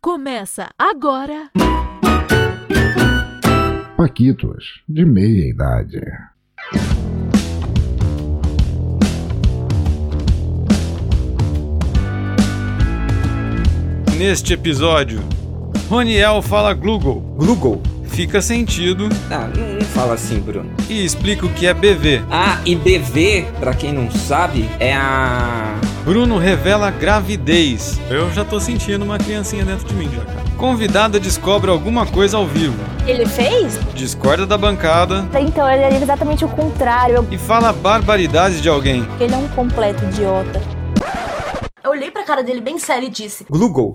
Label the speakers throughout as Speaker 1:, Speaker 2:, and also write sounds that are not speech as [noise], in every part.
Speaker 1: Começa agora.
Speaker 2: Paquitos, de meia idade.
Speaker 3: Neste episódio, Roniel fala Google,
Speaker 4: Google.
Speaker 3: fica sentido
Speaker 4: Ah, não, fala assim, Bruno.
Speaker 3: e explica o que é BV.
Speaker 4: Ah, e BV, pra quem não sabe, é a.
Speaker 3: Bruno revela gravidez. Eu já tô sentindo uma criancinha dentro de mim já, cara. Convidada descobre alguma coisa ao vivo.
Speaker 5: Ele fez?
Speaker 3: Discorda da bancada
Speaker 5: Então ele é exatamente o contrário.
Speaker 3: e fala barbaridades de alguém.
Speaker 5: Ele é um completo idiota.
Speaker 6: Eu olhei pra cara dele bem sério e disse:
Speaker 4: Google.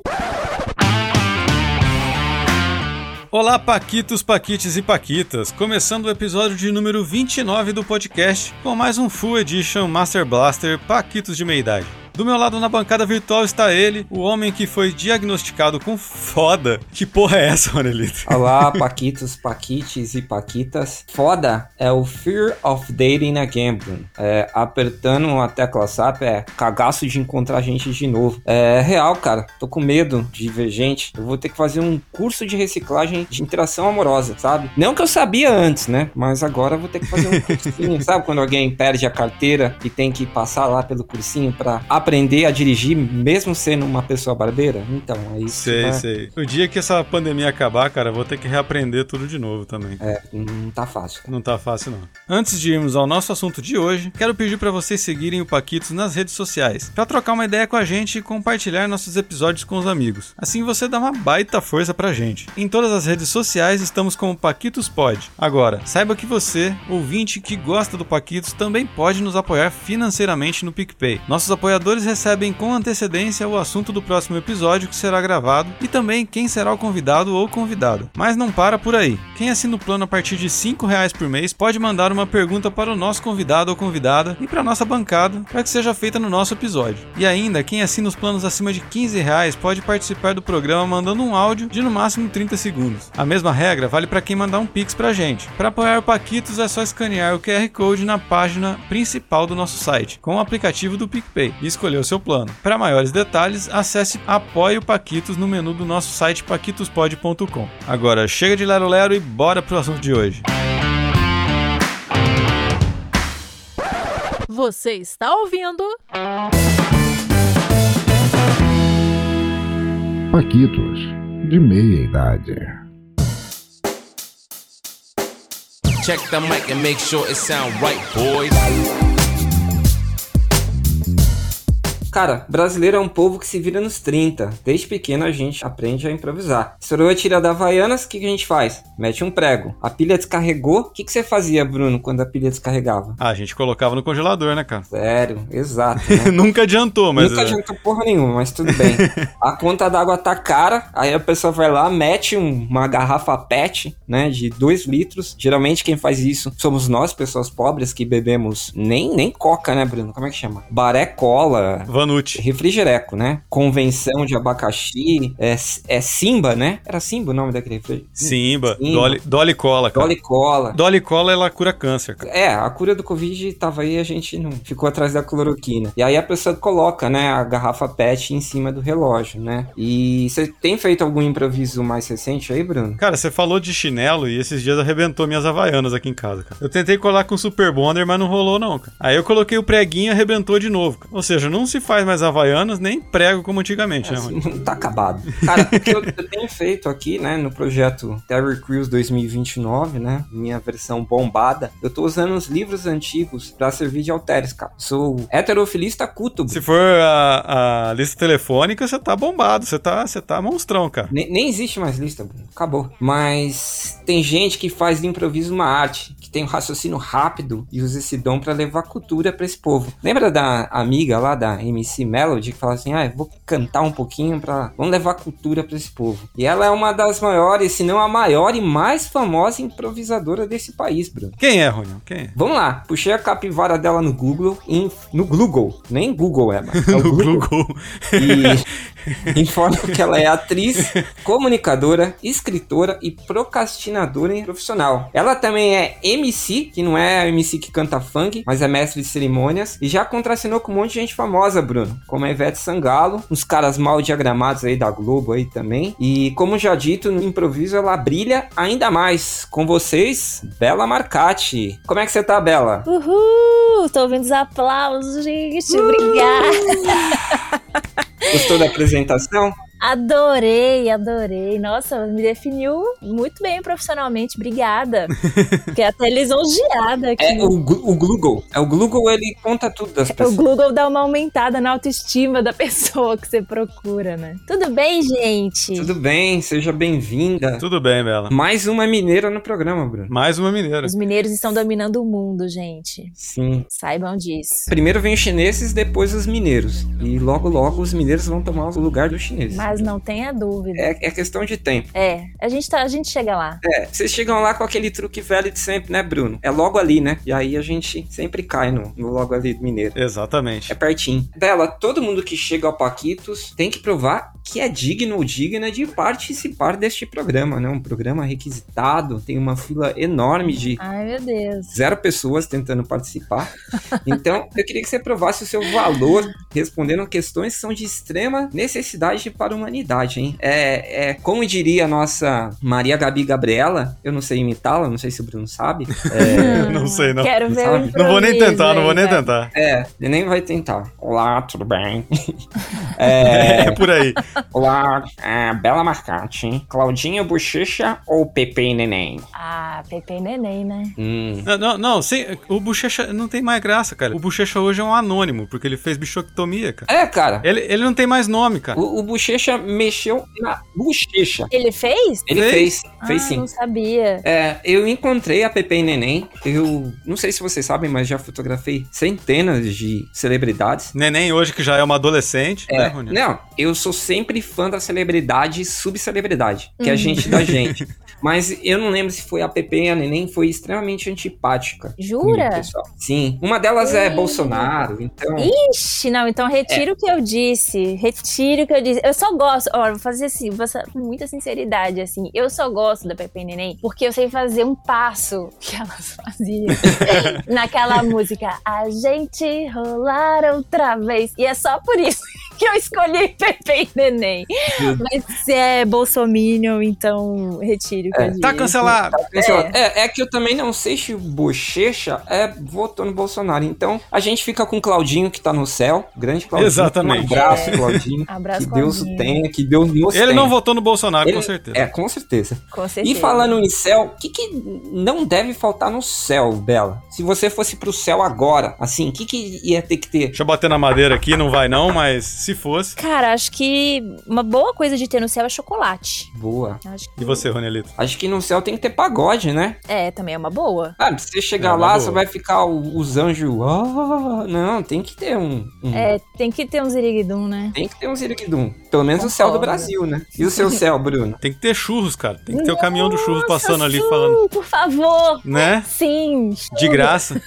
Speaker 3: Olá, Paquitos, Paquites e Paquitas. Começando o episódio de número 29 do podcast com mais um Full Edition Master Blaster Paquitos de Meia Idade. Do meu lado na bancada virtual está ele, o homem que foi diagnosticado com foda. Que porra é essa, Manelito? [laughs]
Speaker 4: Olá, Paquitos, Paquites e Paquitas. Foda é o Fear of Dating Again. É, apertando a tecla SAP é cagaço de encontrar gente de novo. É real, cara. Tô com medo de ver gente. Eu vou ter que fazer um curso de reciclagem de interação amorosa, sabe? Não que eu sabia antes, né? Mas agora eu vou ter que fazer um cursinho. [laughs] sabe quando alguém perde a carteira e tem que passar lá pelo cursinho pra aprender a dirigir, mesmo sendo uma pessoa barbeira? Então, é isso.
Speaker 3: Sei,
Speaker 4: né?
Speaker 3: sei. O dia que essa pandemia acabar, cara, vou ter que reaprender tudo de novo também.
Speaker 4: É, não tá fácil.
Speaker 3: Não tá fácil não. Antes de irmos ao nosso assunto de hoje, quero pedir para vocês seguirem o Paquitos nas redes sociais, para trocar uma ideia com a gente e compartilhar nossos episódios com os amigos. Assim você dá uma baita força pra gente. Em todas as redes sociais estamos como Paquitos Pod. Agora, saiba que você, ouvinte que gosta do Paquitos, também pode nos apoiar financeiramente no PicPay. Nossos apoiadores recebem com antecedência o assunto do próximo episódio que será gravado e também quem será o convidado ou convidada. Mas não para por aí. Quem assina o plano a partir de 5 reais por mês pode mandar uma pergunta para o nosso convidado ou convidada e para a nossa bancada para que seja feita no nosso episódio. E ainda, quem assina os planos acima de 15 reais pode participar do programa mandando um áudio de no máximo 30 segundos. A mesma regra vale para quem mandar um pix pra gente. Para apoiar o Paquitos é só escanear o QR Code na página principal do nosso site, com o aplicativo do PicPay, e escolher o seu plano. Para maiores detalhes, acesse Apoie o Paquitos no menu do nosso site paquitospod.com. Agora chega de lero lero e bora pro assunto de hoje.
Speaker 1: Você está ouvindo?
Speaker 2: Paquitos, de meia idade.
Speaker 7: Check the mic and make sure it sound right, boys.
Speaker 4: Cara, brasileiro é um povo que se vira nos 30. Desde pequeno a gente aprende a improvisar. Estourou a tira da Havaianas, o que, que a gente faz? Mete um prego. A pilha descarregou. O que, que você fazia, Bruno, quando a pilha descarregava?
Speaker 3: Ah, a gente colocava no congelador, né, cara?
Speaker 4: Sério, exato. Né? [laughs]
Speaker 3: Nunca adiantou, mas.
Speaker 4: Nunca
Speaker 3: é,
Speaker 4: adiantou porra nenhuma, mas tudo bem. [laughs] a conta d'água tá cara, aí a pessoa vai lá, mete um- uma garrafa PET, né, de 2 litros. Geralmente quem faz isso somos nós, pessoas pobres, que bebemos nem, nem coca, né, Bruno? Como é que chama? Baré cola,
Speaker 3: Vanucci.
Speaker 4: refrigereco, né? Convenção de abacaxi, é, é Simba, né? Era Simba o nome daquele refrigerante?
Speaker 3: Simba,
Speaker 4: Simba.
Speaker 3: Dolly, Dolly Cola, cara.
Speaker 4: Dolly Cola.
Speaker 3: Dolly Cola, ela cura câncer, cara.
Speaker 4: É, a cura do Covid tava aí, a gente não ficou atrás da cloroquina. E aí a pessoa coloca, né, a garrafa PET em cima do relógio, né? E você tem feito algum improviso mais recente aí, Bruno?
Speaker 3: Cara, você falou de chinelo e esses dias arrebentou minhas havaianas aqui em casa, cara. Eu tentei colar com Super Bonder, mas não rolou não, cara. Aí eu coloquei o preguinho e arrebentou de novo. cara. Ou seja, não se faz mais havaianas nem prego como antigamente, né, Rony?
Speaker 4: Assim, tá acabado. Cara, o que eu, eu [laughs] tenho feito aqui, né, no projeto Terry Crews 2029, né, minha versão bombada, eu tô usando os livros antigos pra servir de halteres, cara. Sou heterofilista culto,
Speaker 3: Se for a, a lista telefônica, você tá bombado, você tá, você tá monstrão, cara.
Speaker 4: Nem, nem existe mais lista. Acabou. Mas tem gente que faz do improviso uma arte, que tem um raciocínio rápido e usa esse dom pra levar cultura pra esse povo. Lembra da amiga lá da MC Melody que fala assim: "Ah, eu vou cantar um pouquinho pra vamos levar cultura pra esse povo". E ela é uma das maiores, se não a maior e mais famosa improvisadora desse país, Bruno.
Speaker 3: Quem é, Rony? Quem é?
Speaker 4: Vamos lá, puxei a capivara dela no Google, em- no Google, nem Google é, mas [laughs] é o
Speaker 3: No
Speaker 4: Google.
Speaker 3: Google.
Speaker 4: E [laughs] [laughs] informam que ela é atriz, comunicadora, escritora e procrastinadora profissional. Ela também é MC, que não é a MC que canta funk, mas é mestre de cerimônias, e já contracenou com um monte de gente famosa, Bruno, como a Ivete Sangalo, uns caras mal diagramados aí da Globo aí também. E como já dito, no improviso ela brilha ainda mais. Com vocês, Bela Marcati. Como é que você tá, Bela?
Speaker 5: Uhul! Tô ouvindo os aplausos, gente. Obrigada. [laughs]
Speaker 4: Gostou da apresentação?
Speaker 5: Adorei, adorei. Nossa, me definiu muito bem profissionalmente. Obrigada. [laughs] Fiquei até lisonjeada aqui.
Speaker 4: É o, o Google. É o Google, ele conta tudo das
Speaker 5: O
Speaker 4: pessoas.
Speaker 5: Google dá uma aumentada na autoestima da [laughs] pessoa que você procura, né? Tudo bem, gente?
Speaker 4: Tudo bem, seja bem-vinda.
Speaker 3: Tudo bem, Bela.
Speaker 4: Mais uma mineira no programa, Bruno.
Speaker 3: Mais uma mineira.
Speaker 5: Os mineiros estão dominando o mundo, gente.
Speaker 4: Sim.
Speaker 5: Saibam disso.
Speaker 4: Primeiro vem os chineses, depois os mineiros. E logo, logo os mineiros vão tomar o lugar dos chineses.
Speaker 5: Mas não tenha dúvida.
Speaker 4: É, é questão de tempo.
Speaker 5: É, a gente, tá, a gente chega lá.
Speaker 4: É, vocês chegam lá com aquele truque velho de sempre, né, Bruno? É logo ali, né? E aí a gente sempre cai no, no logo ali do mineiro.
Speaker 3: Exatamente.
Speaker 4: É pertinho. Bela, todo mundo que chega ao Paquitos tem que provar que é digno ou digna de participar deste programa, né? Um programa requisitado, tem uma fila enorme de
Speaker 5: Ai, meu Deus.
Speaker 4: zero pessoas tentando participar. [laughs] Então, eu queria que você provasse o seu valor respondendo questões que são de extrema necessidade para a humanidade, hein? É, é como diria a nossa Maria Gabi Gabriela, eu não sei imitá-la, não sei se o Bruno sabe. É, [laughs]
Speaker 3: Não sei, não.
Speaker 5: Quero ver
Speaker 4: Sabe?
Speaker 5: o
Speaker 3: Não vou nem tentar, não vou nem
Speaker 5: vai.
Speaker 3: tentar.
Speaker 4: é, ele nem vai tentar. Olá, tudo bem? [laughs]
Speaker 3: É
Speaker 4: É,
Speaker 3: por aí.
Speaker 4: olá, é, Bela Marcati, Claudinha Bochecha ou Pepe e Neném?
Speaker 5: Ah, Pepe e Neném, né?
Speaker 4: Hum.
Speaker 3: Não, não, não, sem- o Bochecha não tem mais graça, cara. O Bochecha hoje é um anônimo, porque ele fez bichoctomia, cara.
Speaker 4: É, cara,
Speaker 3: Ele, ele não tem mais nome, cara.
Speaker 4: o, o Bochecha mexeu na bochecha.
Speaker 5: Ele fez?
Speaker 4: Ele
Speaker 3: Fez?
Speaker 4: fez, fez
Speaker 5: ah,
Speaker 4: sim.
Speaker 5: não sabia.
Speaker 4: É, eu encontrei a Pepe e Neném. Eu não sei se vocês sabem, mas já fotografei centenas de celebridades.
Speaker 3: Neném hoje que já é uma adolescente, né,
Speaker 4: É,
Speaker 3: Rony?
Speaker 4: não, eu sou sempre fã da celebridade e subcelebridade, que é a
Speaker 5: Hum.
Speaker 4: gente da gente. [laughs] Mas eu não lembro se foi a e a Neném, foi extremamente antipática.
Speaker 5: Jura?
Speaker 4: pessoal. Sim. Uma delas é
Speaker 5: Ih.
Speaker 4: Bolsonaro, então.
Speaker 5: Ixi, não, então retiro o que eu disse. Retiro o que eu disse. Eu só gosto, ó, vou fazer assim, vou com muita sinceridade, assim. Eu só gosto da Pepe e Neném porque eu sei fazer um passo que [laughs] elas faziam [laughs] naquela música. A gente rolar outra vez. E é só por isso que eu escolhi [laughs] Pepe e Neném. Mas se é Bolsominion, então retiro o que eu disse.
Speaker 3: Tá cancelado.
Speaker 4: É. é, que eu também não sei se o Bochecha é, votou no Bolsonaro. Então a gente fica com o Claudinho que tá no céu. Grande Claudinho.
Speaker 3: Exatamente.
Speaker 4: Um abraço,
Speaker 5: É.
Speaker 4: Claudinho.
Speaker 5: Abraço,
Speaker 4: que Deus o
Speaker 5: Claudinho.
Speaker 4: tenha, que Deus nos
Speaker 3: Ele
Speaker 4: tenha.
Speaker 3: não votou no Bolsonaro,
Speaker 4: Ele-
Speaker 3: com certeza.
Speaker 4: É, com certeza.
Speaker 5: Com certeza.
Speaker 4: E falando em céu, o que, que não deve faltar no céu, Bela? Se você fosse pro céu agora, assim, o que, que ia ter que ter?
Speaker 3: Deixa eu bater na madeira aqui, não vai não, mas se fosse.
Speaker 5: Cara, acho que uma boa coisa de ter no céu é chocolate.
Speaker 4: Boa.
Speaker 5: Acho que...
Speaker 3: E você, Ronelito?
Speaker 4: Acho que no céu tem que ter pagode, né?
Speaker 5: É, também é uma boa.
Speaker 4: Ah, se você chegar
Speaker 3: É
Speaker 4: lá,
Speaker 3: boa.
Speaker 4: você vai ficar os anjos. "Ah", não, tem que ter um. um-
Speaker 5: É, tem que ter um ziriguidum, né?
Speaker 4: Tem que ter um ziriguidum. Pelo menos o céu do
Speaker 5: Concordo.
Speaker 4: Brasil, né? E o seu [laughs] céu, Bruno?
Speaker 3: Tem que ter churros, cara. Tem que ter o caminhão do churros
Speaker 5: Nossa,
Speaker 3: passando ali falando.
Speaker 5: Por favor.
Speaker 3: Né?
Speaker 5: Sim.
Speaker 3: De graça.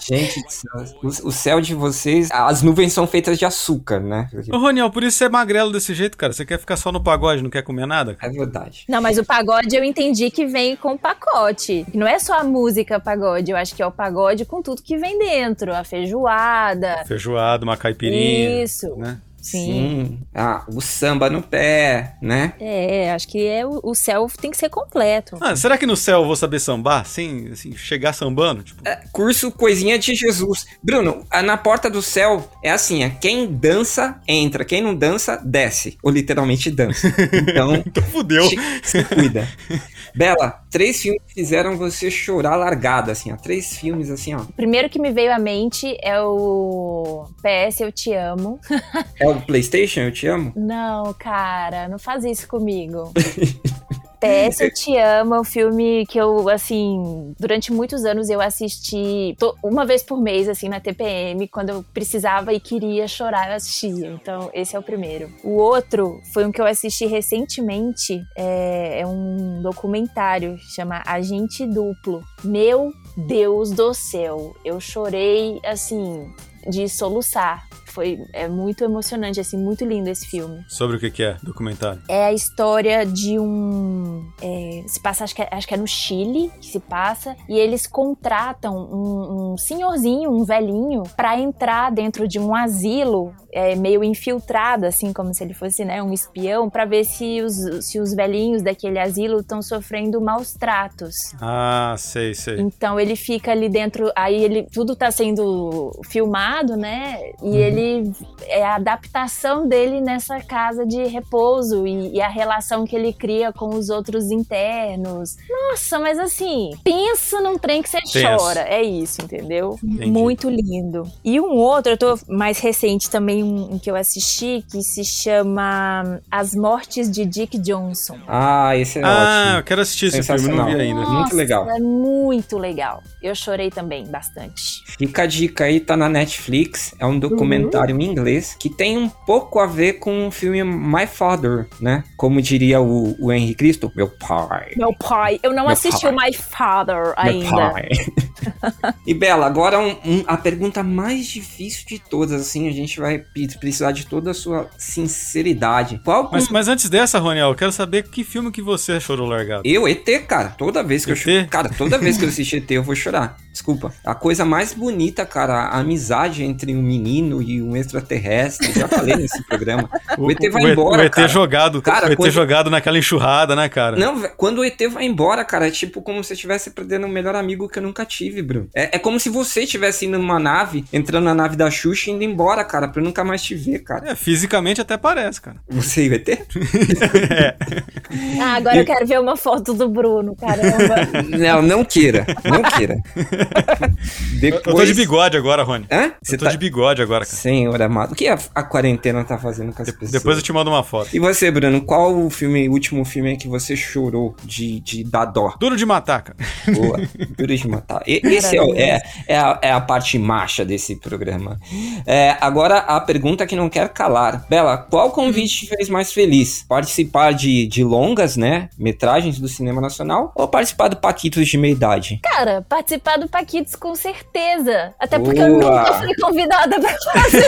Speaker 4: Gente, do céu, o, o céu de vocês, as nuvens são feitas de açúcar, né?
Speaker 3: Ô, Roniel, por isso você é magrelo desse jeito, cara. Você quer ficar só no pagode, não quer comer nada?
Speaker 4: É verdade.
Speaker 5: Não, mas o pagode eu entendi que vem com pacote. Não é só a música pagode, eu acho que é o pagode com tudo que vem dentro. A feijoada.
Speaker 3: Feijoada, uma caipirinha.
Speaker 5: Isso.
Speaker 3: Né?
Speaker 5: Sim.
Speaker 4: Ah, o samba no pé, né?
Speaker 5: É, acho que é o, o céu tem que ser completo.
Speaker 3: Ah, será que no céu eu vou saber sambar? Sem, assim, chegar sambando? Tipo,
Speaker 4: Curso Coisinha de Jesus. Bruno, na porta do céu é assim, é quem dança, entra. Quem não dança, desce. Ou literalmente dança. [laughs] Então,
Speaker 3: então fudeu.
Speaker 4: se, se cuida. [laughs] Bela, três filmes que fizeram você chorar largada, assim, ó. Três filmes, assim, ó.
Speaker 5: O primeiro que me veio à mente é o PS Eu Te Amo.
Speaker 4: É o Playstation, eu te amo?
Speaker 5: Não, cara, não faz isso comigo. [laughs] PS Eu Te Amo é um filme que eu, assim, durante muitos anos eu assisti to- uma vez por mês, assim, na TPM, quando eu precisava e queria chorar, eu assistia. Então, esse é o primeiro. O outro foi um que eu assisti recentemente, é, é um documentário, chama Agente Duplo. Meu Deus do céu, eu chorei, assim, de soluçar. Foi é muito emocionante, assim, muito lindo esse filme.
Speaker 3: Sobre o que, que é documentário?
Speaker 5: É a história de um. é, se passa, acho que, é, acho que é no Chile que se passa, e eles contratam um, um senhorzinho, um velhinho, pra entrar dentro de um asilo, é, meio infiltrado, assim, como se ele fosse né, um espião, pra ver se os, se os velhinhos daquele asilo estão sofrendo maus tratos.
Speaker 3: Ah, sei, sei.
Speaker 5: Então ele fica ali dentro, aí ele tudo tá sendo filmado, né? E ele é a adaptação dele nessa casa de repouso e, e a relação que ele cria com os outros internos. Nossa, mas assim, pensa num trem que você chora. É isso, entendeu?
Speaker 3: Entendi.
Speaker 5: Muito lindo. E um outro, eu tô mais recente também, um, um que eu assisti, que se chama As Mortes de Dick Johnson.
Speaker 4: Ah, esse é
Speaker 3: Ah, eu
Speaker 4: ótimo.
Speaker 3: quero assistir esse filme, eu não vi ainda.
Speaker 4: Muito
Speaker 5: Nossa,
Speaker 4: legal.
Speaker 5: É muito legal. Eu chorei também bastante.
Speaker 4: Fica a dica aí, tá na Netflix. É um documentário em inglês que tem um pouco a ver com o filme My Father, né? Como diria o, o Henry Cristo, meu pai.
Speaker 5: Meu pai, eu não
Speaker 4: Meu
Speaker 5: assisti
Speaker 4: pai.
Speaker 5: o My Father
Speaker 4: Meu
Speaker 5: ainda.
Speaker 4: pai. [laughs] e Bela, agora um- um- a pergunta mais difícil de todas, assim, a gente vai precisar de toda a sua sinceridade. Qual
Speaker 3: Mas, mas antes dessa, Roniel, eu quero saber que filme que você chorou largado.
Speaker 4: Eu, ET, cara, toda vez que eu
Speaker 3: ET?
Speaker 4: choro. Cara, toda vez que eu assistir ET, eu vou chorar. Desculpa. A coisa mais bonita, cara, a amizade entre um menino e um extraterrestre. Já falei nesse programa. [laughs] O, ET vai
Speaker 3: o,
Speaker 4: embora.
Speaker 3: o ET
Speaker 4: cara.
Speaker 3: jogado,
Speaker 4: Cara,
Speaker 3: o ET
Speaker 4: quando-
Speaker 3: jogado naquela enxurrada, né, cara?
Speaker 4: Não, quando o ET vai embora, cara, é tipo como se você estivesse perdendo o melhor amigo que eu nunca tive, Bruno. É, é como se você estivesse indo numa nave, entrando na nave da Xuxa e indo embora, cara, pra eu nunca mais te ver, cara.
Speaker 3: É, fisicamente até parece, cara.
Speaker 4: Você e o ET? [laughs]
Speaker 5: Ah, agora eu quero ver uma foto do Bruno, caramba. [laughs]
Speaker 4: Não, não queira. Não queira.
Speaker 3: Eu tô de bigode agora, Rony.
Speaker 4: Hã?
Speaker 3: Eu tô de bigode agora, cara.
Speaker 4: Senhor amado. O que a, a quarentena tá fazendo com as pessoas?
Speaker 3: Depois eu te mando uma foto.
Speaker 4: E você, Bruno, qual o filme, o último filme que você chorou de, de dar dó?
Speaker 3: Duro de matar, cara.
Speaker 4: Boa, [laughs] duro de matar. E- esse é, é, é, a, é a parte macha desse programa. É, agora, a pergunta que não quer calar. Bela, qual convite te fez mais feliz? Participar de, de longas, né, metragens do cinema nacional ou participar do Paquitos de meia idade?
Speaker 5: Cara, participar do Paquitos com certeza. Até porque eu
Speaker 4: Boa.
Speaker 5: nunca fui convidada pra fazer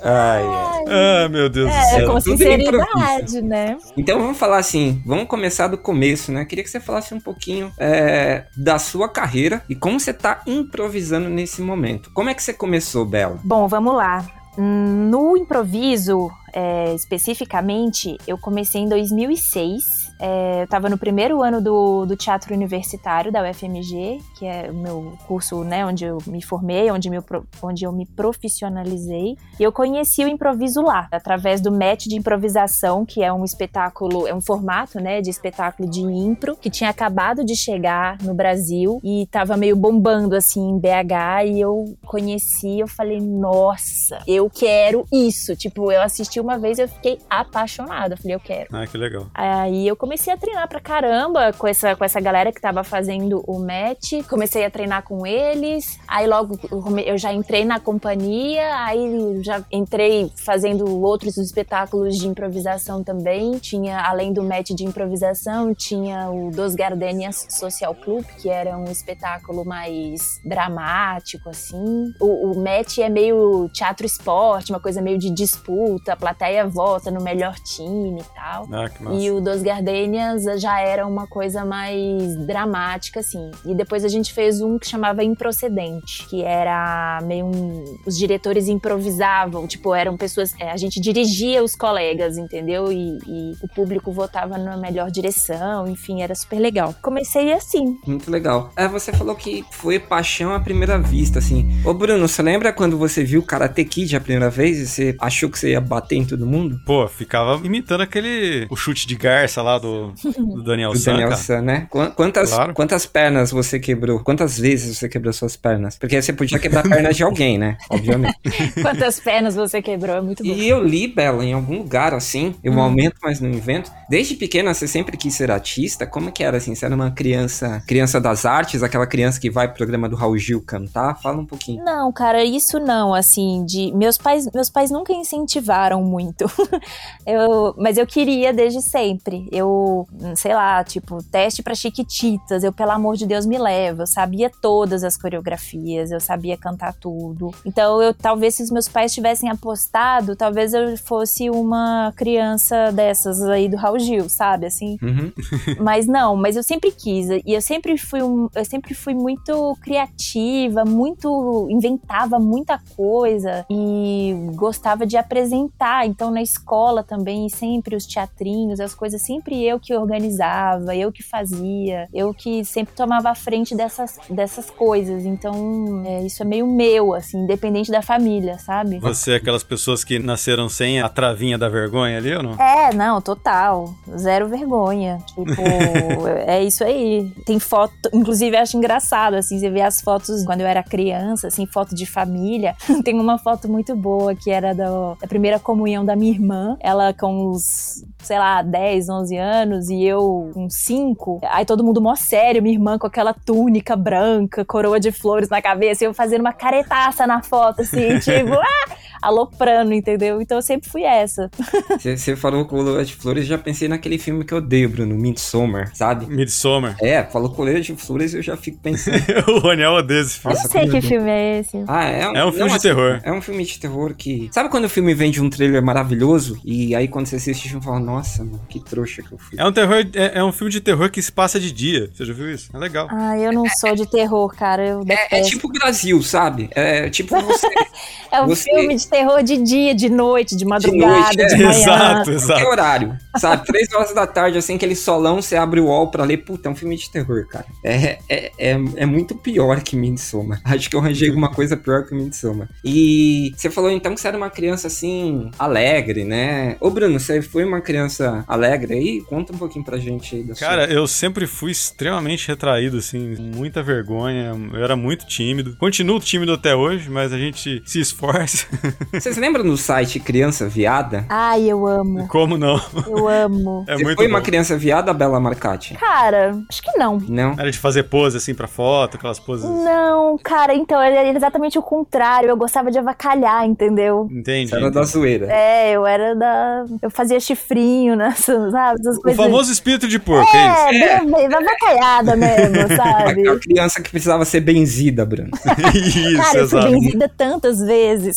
Speaker 4: Ai, ai.
Speaker 3: Ah, meu Deus do
Speaker 5: É,
Speaker 3: céu.
Speaker 5: com
Speaker 4: tudo
Speaker 5: sinceridade, né?
Speaker 4: Então vamos falar assim, vamos começar do começo, né? Queria que você falasse um pouquinho é, da sua carreira e como você tá improvisando nesse momento. Como é que você começou, Bela?
Speaker 5: Bom, vamos lá. Hum, No improviso, é, especificamente, eu comecei em 2006. É, eu estava no primeiro ano do, do teatro universitário da UFMG, que é o meu curso, né, onde eu me formei, onde, me, onde eu me profissionalizei. E eu conheci o improviso lá, através do match de improvisação, que é um espetáculo, é um formato, né, de espetáculo de impro, que tinha acabado de chegar no Brasil e estava meio bombando assim em BH. E eu conheci, eu falei, nossa, eu quero isso. Tipo, eu assisti uma vez e eu fiquei apaixonada. Falei, eu quero.
Speaker 3: Ah, que legal.
Speaker 5: Aí eu comecei a treinar pra caramba com essa, com essa galera que tava fazendo o match. Comecei a treinar com eles. Aí logo eu já entrei na companhia. Aí já entrei fazendo outros espetáculos de improvisação também. Tinha, além do match de improvisação, tinha o Dos Gardenias Social Club, que era um espetáculo mais dramático, assim. O, o match é meio teatro-esporte, uma coisa meio de disputa. A plateia vota no melhor time e tal.
Speaker 3: Ah, que massa.
Speaker 5: E o Dos Gardenias já era uma coisa mais dramática, assim. E depois a gente fez um que chamava Improcedente, que era meio um. Os diretores improvisavam, tipo, eram pessoas. é, a gente dirigia os colegas, entendeu? E, e o público votava na melhor direção, enfim, era super legal. Comecei assim.
Speaker 4: Muito legal. É, você falou que foi paixão à primeira vista, assim. Ô, Bruno, você lembra quando você viu Karate Kid a primeira vez e você achou que você ia bater em todo mundo?
Speaker 3: Pô, ficava imitando aquele. O chute de garça lá do, do Daniel [laughs]
Speaker 4: Do
Speaker 3: San,
Speaker 4: Daniel. San, né? Qu- Quantas,
Speaker 3: Claro.
Speaker 4: quantas pernas você quebrou? Quantas vezes você quebrou suas pernas? Porque você podia quebrar a [laughs] perna de alguém, né? Obviamente. [laughs]
Speaker 5: Quantas pernas você quebrou? É muito bom.
Speaker 4: E eu li, Bela, em algum lugar assim, eu aumento, mas não invento. Desde pequena você sempre quis ser artista? Como que era assim? Você era uma criança, criança das artes, aquela criança que vai pro programa do Raul Gil cantar? Fala um pouquinho.
Speaker 5: Não, cara, isso não, assim, de meus pais, meus pais nunca incentivaram muito. [laughs] eu, mas eu queria desde sempre. Eu, sei lá, tipo, teste para Chiquititas, eu, pelo amor de Deus, me leva. Eu sabia todas as coreografias, eu sabia cantar tudo. Então, eu talvez se os meus pais tivessem apostado, talvez eu fosse uma criança dessas aí do Raul Gil, sabe? Assim.
Speaker 4: Uhum. [laughs]
Speaker 5: mas não, mas eu sempre quis. E eu sempre fui um, eu sempre fui muito criativa, muito inventava muita coisa e gostava de apresentar. Então na escola também sempre os teatrinhos, as coisas sempre eu que organizava, eu que fazia, eu que sempre tomava a frente dessas, dessas coisas. Então é, isso é meio meu, assim, independente da família, sabe?
Speaker 3: Você é aquelas pessoas que nasceram sem a travinha da vergonha ali ou não?
Speaker 5: É, não, total. Zero vergonha. Tipo, [laughs] é isso aí. Tem foto, inclusive acho engraçado, assim, você vê as fotos quando eu era criança, assim, foto de família. [laughs] Tem uma foto muito boa que era do, da primeira comunhão da minha irmã. Ela com uns, sei lá, 10, 11 anos e eu com 5. Aí todo mundo mó sério, minha irmã com aquela túnica branca, coroa de flores na cabeça, e eu fazendo uma caretaça na foto, assim, [laughs] tipo, ah! Aloprando, entendeu? Então eu sempre fui essa. [laughs]
Speaker 4: Você falou coroa de flores, já pensei naquele filme que eu odeio, Bruno, Midsommar, sabe?
Speaker 3: Midsommar.
Speaker 4: É, falou coroa de flores eu já fico pensando. [laughs]
Speaker 3: o Roniel odeia esse filme.
Speaker 5: Eu não sei que filme é esse.
Speaker 4: Ah, é um,
Speaker 3: É um filme
Speaker 4: não,
Speaker 3: de
Speaker 4: assim,
Speaker 3: terror.
Speaker 4: É um filme de terror que. Sabe quando o filme vende um trailer maravilhoso? E aí quando você assiste o filme, fala, nossa, mano, que trouxa que eu fui.
Speaker 3: É um terror, é, é um filme de terror que se passa de dia. Você já viu isso? É legal.
Speaker 5: Ah, eu não sou de terror, cara. Eu detesto.
Speaker 4: É, é tipo o Brasil, sabe? É tipo [laughs] você.
Speaker 5: É um
Speaker 4: você-
Speaker 5: filme de terror de dia, de noite, de madrugada, de,
Speaker 4: noite, é.
Speaker 5: manhã.
Speaker 3: Exato,
Speaker 4: que
Speaker 3: exato.
Speaker 4: horário, sabe? Três horas da tarde, assim, aquele solão, você abre o wall pra ler. Puta, é um filme de terror, cara. É, é, é, é muito pior que Midsommar. [laughs] Acho que eu arranjei alguma coisa pior que Midsommar. E você falou então que você era uma criança, assim, alegre, né? Ô, Bruno, você foi uma criança alegre aí? Conta um pouquinho pra gente aí da sua...
Speaker 3: Cara, eu sempre fui extremamente retraído, assim, muita vergonha. Eu era muito tímido. Continuo tímido até hoje, mas a gente se esforça. [laughs]
Speaker 4: Vocês lembram do site Criança Viada?
Speaker 5: Ai, eu amo.
Speaker 3: Como não?
Speaker 5: Eu amo.
Speaker 3: É
Speaker 4: você
Speaker 3: muito
Speaker 4: foi
Speaker 3: bom.
Speaker 4: uma criança viada, Bela Marcati?
Speaker 5: Cara, acho que não.
Speaker 4: Não?
Speaker 3: Era de fazer pose, assim, pra foto, aquelas poses.
Speaker 5: Não, cara, então era exatamente o contrário. Eu gostava de avacalhar, entendeu?
Speaker 3: Entende?
Speaker 4: Você era da zoeira.
Speaker 5: É, eu era da. Eu fazia chifrinho, né? [laughs] Sabe? Essas
Speaker 3: O
Speaker 5: coisas.
Speaker 3: famoso espírito de porco, é isso?
Speaker 5: É, bem, avacalhada mesmo, [laughs] sabe?
Speaker 4: Aquela criança que precisava ser benzida, Bruno. [laughs]
Speaker 3: isso,
Speaker 5: Cara, eu fui benzida tantas vezes.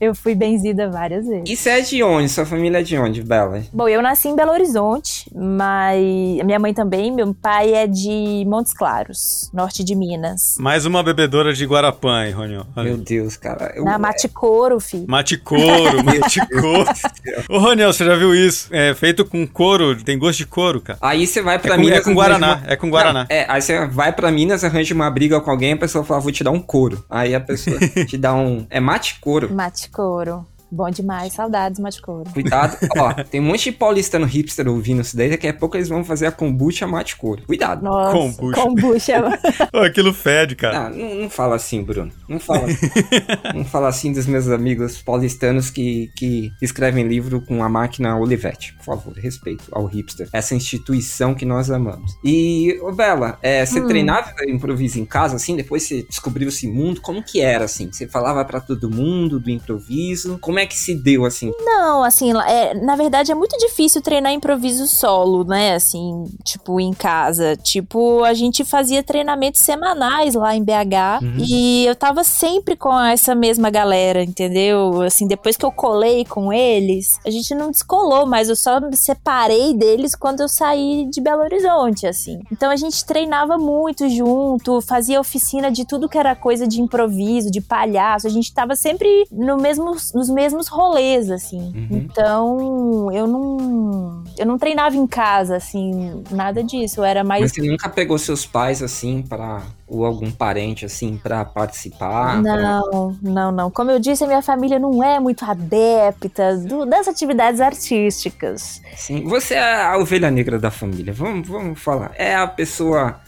Speaker 5: eu fui benzida várias vezes.
Speaker 4: E você é de onde? Sua família é de onde, Bela?
Speaker 5: Bom, eu nasci em Belo Horizonte, mas minha mãe também, meu pai é de Montes Claros, norte de Minas.
Speaker 3: Mais uma bebedora de Guarapã aí, Roniel. Olha.
Speaker 4: Meu Deus, cara. Eu-
Speaker 5: Na Mate-Couro, fi.
Speaker 3: Mate couro, mate couro. Ô, Roniel, você já viu isso? É feito com couro, tem gosto de couro, cara.
Speaker 4: Aí você vai pra
Speaker 3: É com-
Speaker 4: Minas.
Speaker 3: é com Guaraná,
Speaker 4: uma-
Speaker 3: é com Guaraná.
Speaker 4: Não, é, aí você vai pra Minas, arranja uma briga com alguém, a pessoa fala, vou te dar um couro. Aí a pessoa [laughs] te dá um. É mate couro.
Speaker 5: Mate-Couro. Bom demais, saudades, Mate-Couro.
Speaker 4: Cuidado. [laughs] Ó, tem um monte de paulistano hipster ouvindo isso daí. Daqui a pouco eles vão fazer a kombucha mate couro. Cuidado.
Speaker 5: Nossa,
Speaker 3: Kombucha.
Speaker 5: kombucha. [laughs]
Speaker 3: Ô, aquilo fede, cara.
Speaker 4: Ah, não, não fala assim, Bruno. Não fala assim. [laughs] não fala assim dos meus amigos paulistanos que, que escrevem livro com a máquina Olivetti. Por favor, respeito ao hipster. Essa instituição que nós amamos. E, ô Bela, é, você
Speaker 5: Hum.
Speaker 4: treinava improviso em casa, assim? Depois você descobriu esse mundo? Como que era, assim? Você falava pra todo mundo do improviso? Como é que se deu, assim?
Speaker 5: Não, assim, é, na verdade é muito difícil treinar improviso solo, né? Assim, tipo, em casa. Tipo, a gente fazia treinamentos semanais lá em BH
Speaker 4: Uhum.
Speaker 5: e eu tava sempre com essa mesma galera, entendeu? Assim, depois que eu colei com eles, a gente não descolou, mas eu só me separei deles quando eu saí de Belo Horizonte, assim. Então a gente treinava muito junto, fazia oficina de tudo que era coisa de improviso, de palhaço. A gente tava sempre no mesmo, nos mesmos rolês, assim.
Speaker 4: Uhum.
Speaker 5: Então, eu não. Eu não treinava em casa, assim, nada disso. Eu era mais.
Speaker 4: Mas você nunca pegou seus pais, assim, pra... Ou algum parente, assim, pra participar? pra-
Speaker 5: Não, não, não. Como eu disse, a minha família não é muito adepta do- das atividades artísticas.
Speaker 4: Sim, você é a ovelha negra da família, vamos, vamos falar. É a pessoa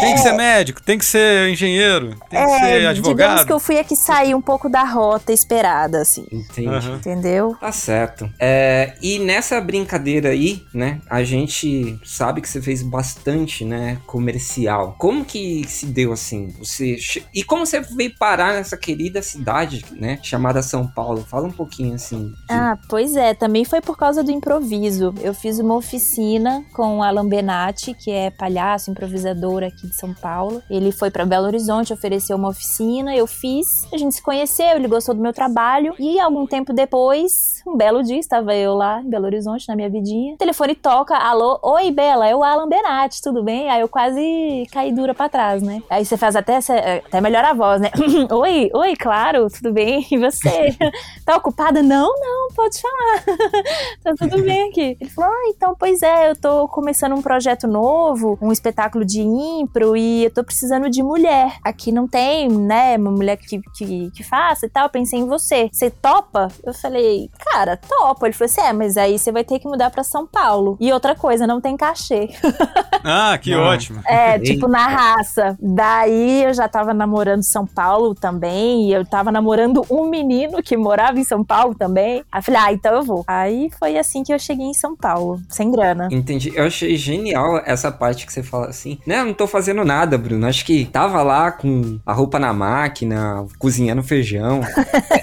Speaker 3: Tem que ser médico, tem que ser engenheiro, tem que ser
Speaker 5: É, digamos
Speaker 3: advogado.
Speaker 5: que eu fui aqui sair um pouco da rota esperada, assim.
Speaker 4: Entendi.
Speaker 3: Aham.
Speaker 5: Entendeu?
Speaker 4: Tá certo. É, e nessa brincadeira aí, né, a gente sabe que você fez bastante, né, comercial. Como que se deu assim? Você che- e como você veio parar nessa querida cidade, né, chamada São Paulo? Fala um pouquinho assim. de-
Speaker 5: Ah, pois é, também foi por causa do improviso. Eu fiz uma oficina com o Alan Benatti, que é palhaço, improvisador aqui de São Paulo. Ele foi pra Belo Horizonte, ofereceu uma oficina, eu fiz, a gente se conheceu, ele gostou do meu trabalho e algum tempo depois, um belo dia, estava eu lá em Belo Horizonte, na minha vidinha. O telefone toca, alô, oi Bela, é o Alan Benatti, tudo bem? Aí eu quase caí dura pra trás, né? Aí você faz até, essa- até melhor a voz, né? [clears throat] oi, oi, claro, tudo bem? E você? [laughs] tá ocupada? Não, não, pode falar. [laughs] tá tudo bem aqui. Ele falou: Ah, então, pois é, eu tô começando um projeto novo, um espetáculo de impro, e eu tô precisando de mulher. Aqui não tem, né, uma mulher que, que, que faça e tal. Eu pensei em você. Você topa? Eu falei, cara, topa. Ele falou assim: é, mas aí você vai ter que mudar pra São Paulo. E outra coisa, não tem cachê. [laughs]
Speaker 3: Ah, que
Speaker 4: Ah.
Speaker 3: ótimo.
Speaker 5: É,
Speaker 4: Eita.
Speaker 5: tipo, na raça. Daí eu já tava namorando São Paulo também. E eu tava namorando um menino que morava em São Paulo também. Aí eu falei, ah, então eu vou. Aí foi assim que eu cheguei em São Paulo, sem grana.
Speaker 4: Entendi. Eu achei genial essa parte que você fala assim. Né, eu não tô fazendo nada, Bruno. Acho que tava lá com a roupa na máquina, cozinhando feijão. [laughs]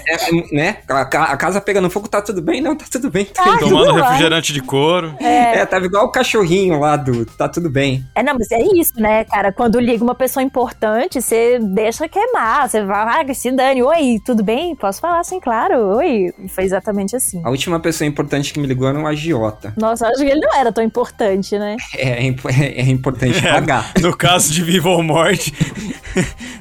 Speaker 4: É, é, né? A, a casa pegando fogo, tá tudo bem? Não, tá tudo bem. Tá tudo
Speaker 3: Tomando
Speaker 5: tudo
Speaker 3: refrigerante de couro.
Speaker 4: É, tava igual o cachorrinho lá do Tá Tudo Bem.
Speaker 5: É, não, mas é isso, né, cara? Quando liga uma pessoa importante, você deixa queimar. Você vai, ah, se dane. Oi, tudo bem? Posso falar assim, claro. Oi. E foi exatamente assim.
Speaker 4: A última pessoa importante que me ligou era um agiota.
Speaker 5: Nossa, acho que ele não era tão importante, né? [laughs]
Speaker 4: É, é, imp- é importante pagar. [laughs]
Speaker 3: No caso de viva ou morte.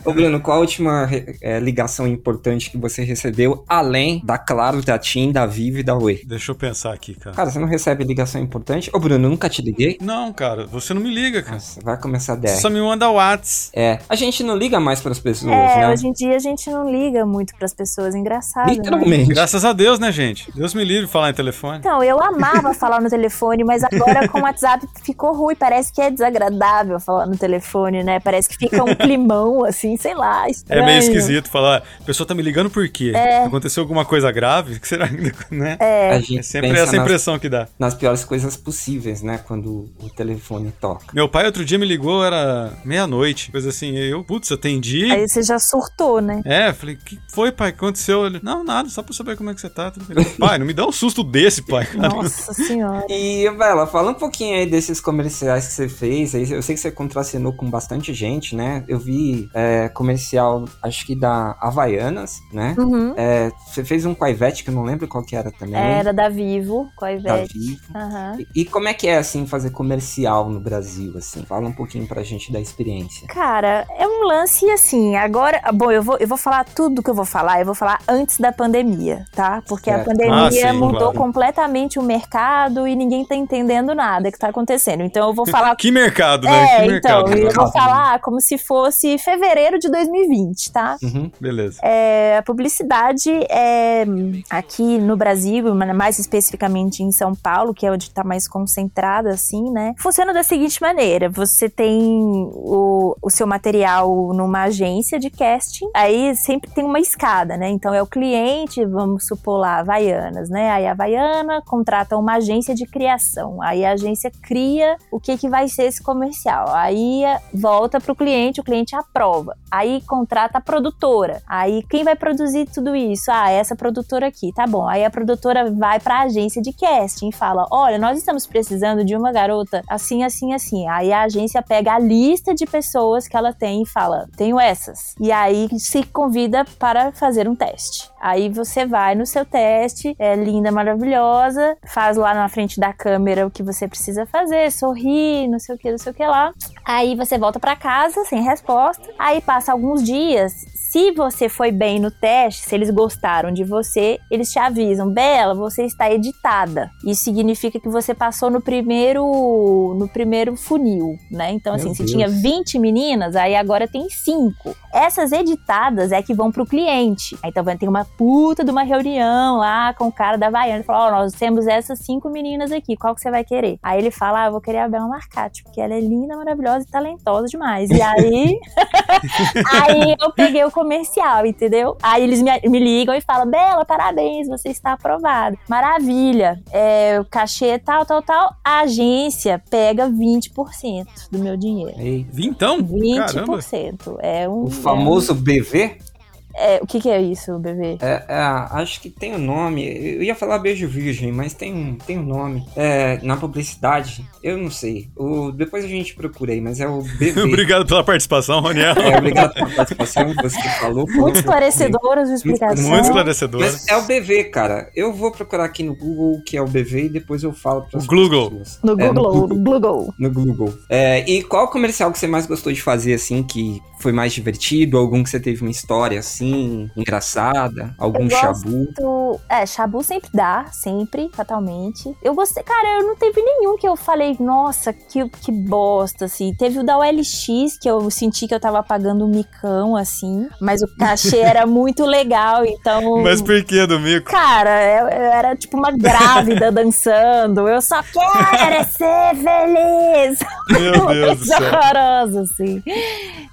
Speaker 4: Ô, Bruno, qual a última é, ligação importante que você recebeu, além da Claro, da TIM, da Vivo e da Oi?
Speaker 3: Deixa eu pensar aqui, cara.
Speaker 4: Cara, você não recebe ligação importante? Ô, Bruno, eu nunca te liguei?
Speaker 3: Não, cara, você não me liga, cara.
Speaker 4: Nossa, vai começar a
Speaker 3: Você
Speaker 4: der.
Speaker 3: só me manda Whats.
Speaker 4: É, a gente não liga mais pras pessoas,
Speaker 5: É,
Speaker 4: né?
Speaker 5: hoje em dia a gente não liga muito pras pessoas. Engraçado. né?
Speaker 4: Literalmente.
Speaker 3: Graças a Deus, né, gente? Deus me livre de falar em telefone.
Speaker 5: Então, eu amava [laughs] falar no telefone, mas agora com o WhatsApp ficou ruim. Parece que é desagradável falar no telefone, né? Parece que fica um [laughs] climão, assim, sei lá,
Speaker 3: É
Speaker 5: estranho.
Speaker 3: meio esquisito falar, a pessoa tá me ligando por quê? Aconteceu alguma coisa grave? [laughs] Que será, né?
Speaker 4: A gente
Speaker 3: É sempre essa
Speaker 4: nas,
Speaker 3: impressão que dá.
Speaker 4: nas piores coisas possíveis, né? Quando o telefone toca.
Speaker 3: Meu pai outro dia me ligou, era meia-noite, coisa assim. Eu, putz, atendi.
Speaker 5: Aí você já surtou, né?
Speaker 3: É, falei, que foi, pai? O que aconteceu? Ele, não, nada, só pra saber como é que você tá. tudo bem." [laughs] pai, não me dá um susto desse, pai. cara. [laughs]
Speaker 5: Nossa senhora.
Speaker 4: E, Bela, fala um pouquinho aí desses comerciais que você fez. Aí, eu sei que você contracenou com bastante gente, né? Eu vi é, comercial, acho que da Havaianas, né?
Speaker 5: Uhum.
Speaker 4: É, você fez um com a Ivete, que eu não lembro qual que era também.
Speaker 5: Era da Vivo, com a
Speaker 4: Da
Speaker 5: Ivete.
Speaker 4: Vivo.
Speaker 5: Aham.
Speaker 4: E, e como é que é, assim, fazer comercial no Brasil, assim? Fala um pouquinho pra gente da experiência.
Speaker 5: Cara, é um lance assim. Agora, bom, eu vou, eu vou falar tudo que eu vou falar, eu vou falar antes da pandemia, tá? Porque a
Speaker 4: Certo.
Speaker 5: pandemia
Speaker 3: Ah, sim,
Speaker 5: mudou
Speaker 3: claro.
Speaker 5: completamente o mercado e ninguém tá entendendo nada que tá acontecendo. Então eu vou falar. [laughs]
Speaker 3: Que mercado, né?
Speaker 5: É,
Speaker 3: que
Speaker 5: então,
Speaker 3: mercado.
Speaker 5: eu vou falar como se fosse fevereiro de 2020, tá?
Speaker 4: Uhum.
Speaker 3: Beleza.
Speaker 5: É, a publicidade é aqui no Brasil, mas mais especificamente em São Paulo, que é onde está mais concentrada, assim, né? Funciona da seguinte maneira: você tem o, o seu material numa agência de casting, aí sempre tem uma escada, né? Então é o cliente, vamos supor lá, Havaianas, né? Aí a Havaiana contrata uma agência de criação. Aí a agência cria o que, que vai ser esse comercial. Aí eh, volta pro cliente, o cliente aprova. Aí contrata a produtora. Aí quem vai produzir tudo isso? Ah, essa produtora aqui, tá bom. Aí a produtora vai pra agência de casting e fala: Olha, nós estamos precisando de uma garota assim, assim, assim. Aí a agência pega a lista de pessoas que ela tem e fala: Tenho essas. E aí se convida para fazer um teste. Aí você vai no seu teste, é linda, maravilhosa, faz lá na frente da câmera o que você precisa fazer, sorri, não sei o que, não sei o que lá. Aí você volta pra casa sem resposta. Aí passa alguns dias. Se você foi bem no teste, se eles gostaram de você, eles te avisam, Bela, você está editada. Isso significa que você passou no primeiro no primeiro funil, né? Então assim,
Speaker 4: Meu
Speaker 5: se
Speaker 4: Deus.
Speaker 5: tinha 20 meninas, aí agora tem 5. Essas editadas é que vão pro cliente. Aí, Então vai ter uma puta de uma reunião lá com o cara da Havaiana. Fala, ó, nós temos essas cinco meninas aqui, qual que você vai querer? Aí ele fala, ah, eu vou querer a Bela Marcati, porque ela é linda, maravilhosa e talentosa demais. E aí, [laughs] aí eu peguei o comercial, entendeu? Aí eles me, me ligam e falam, Bela, parabéns, você está aprovado. Maravilha. É, o cachê tal, tal, tal. A agência pega 20% do meu dinheiro.
Speaker 4: Ei,
Speaker 3: Vintão? Caramba.
Speaker 5: 20%. É um.
Speaker 4: O famoso BV?
Speaker 5: É, o que, que é isso, bebê?
Speaker 4: É, é, acho que tem o nome. Eu ia falar beijo virgem, mas tem um, tem um nome. É, na publicidade, eu não sei. O, depois a gente procurei, mas é o BV. [laughs]
Speaker 3: Obrigado pela participação, Roniel.
Speaker 4: É, obrigado pela participação que você falou.
Speaker 5: Muito esclarecedoras a explicação.
Speaker 3: Muito esclarecedor.
Speaker 4: Mas é o BV, cara. Eu vou procurar aqui no Google o que é o BV e depois eu falo para
Speaker 3: O Google.
Speaker 4: pessoas.
Speaker 5: No
Speaker 4: É,
Speaker 5: Google, no Google.
Speaker 4: No Google. É, e qual comercial que você mais gostou de fazer, assim, que foi mais divertido? Algum que você teve uma história, assim, engraçada? Algum
Speaker 5: gosto-
Speaker 4: chabu?
Speaker 5: Tu- É, Shabu sempre dá, sempre, fatalmente. Eu gostei, cara, eu não teve nenhum que eu falei, nossa, que, que bosta, assim. Teve o da OLX, que eu senti que eu tava pagando um micão, assim, mas o cachê era [laughs] muito legal, então.
Speaker 3: Mas por que, Domingo?
Speaker 5: Cara, eu, eu era tipo uma grávida dançando. Eu só quero é ser feliz.
Speaker 3: Meu [laughs] Deus do céu.
Speaker 5: horroroso, assim.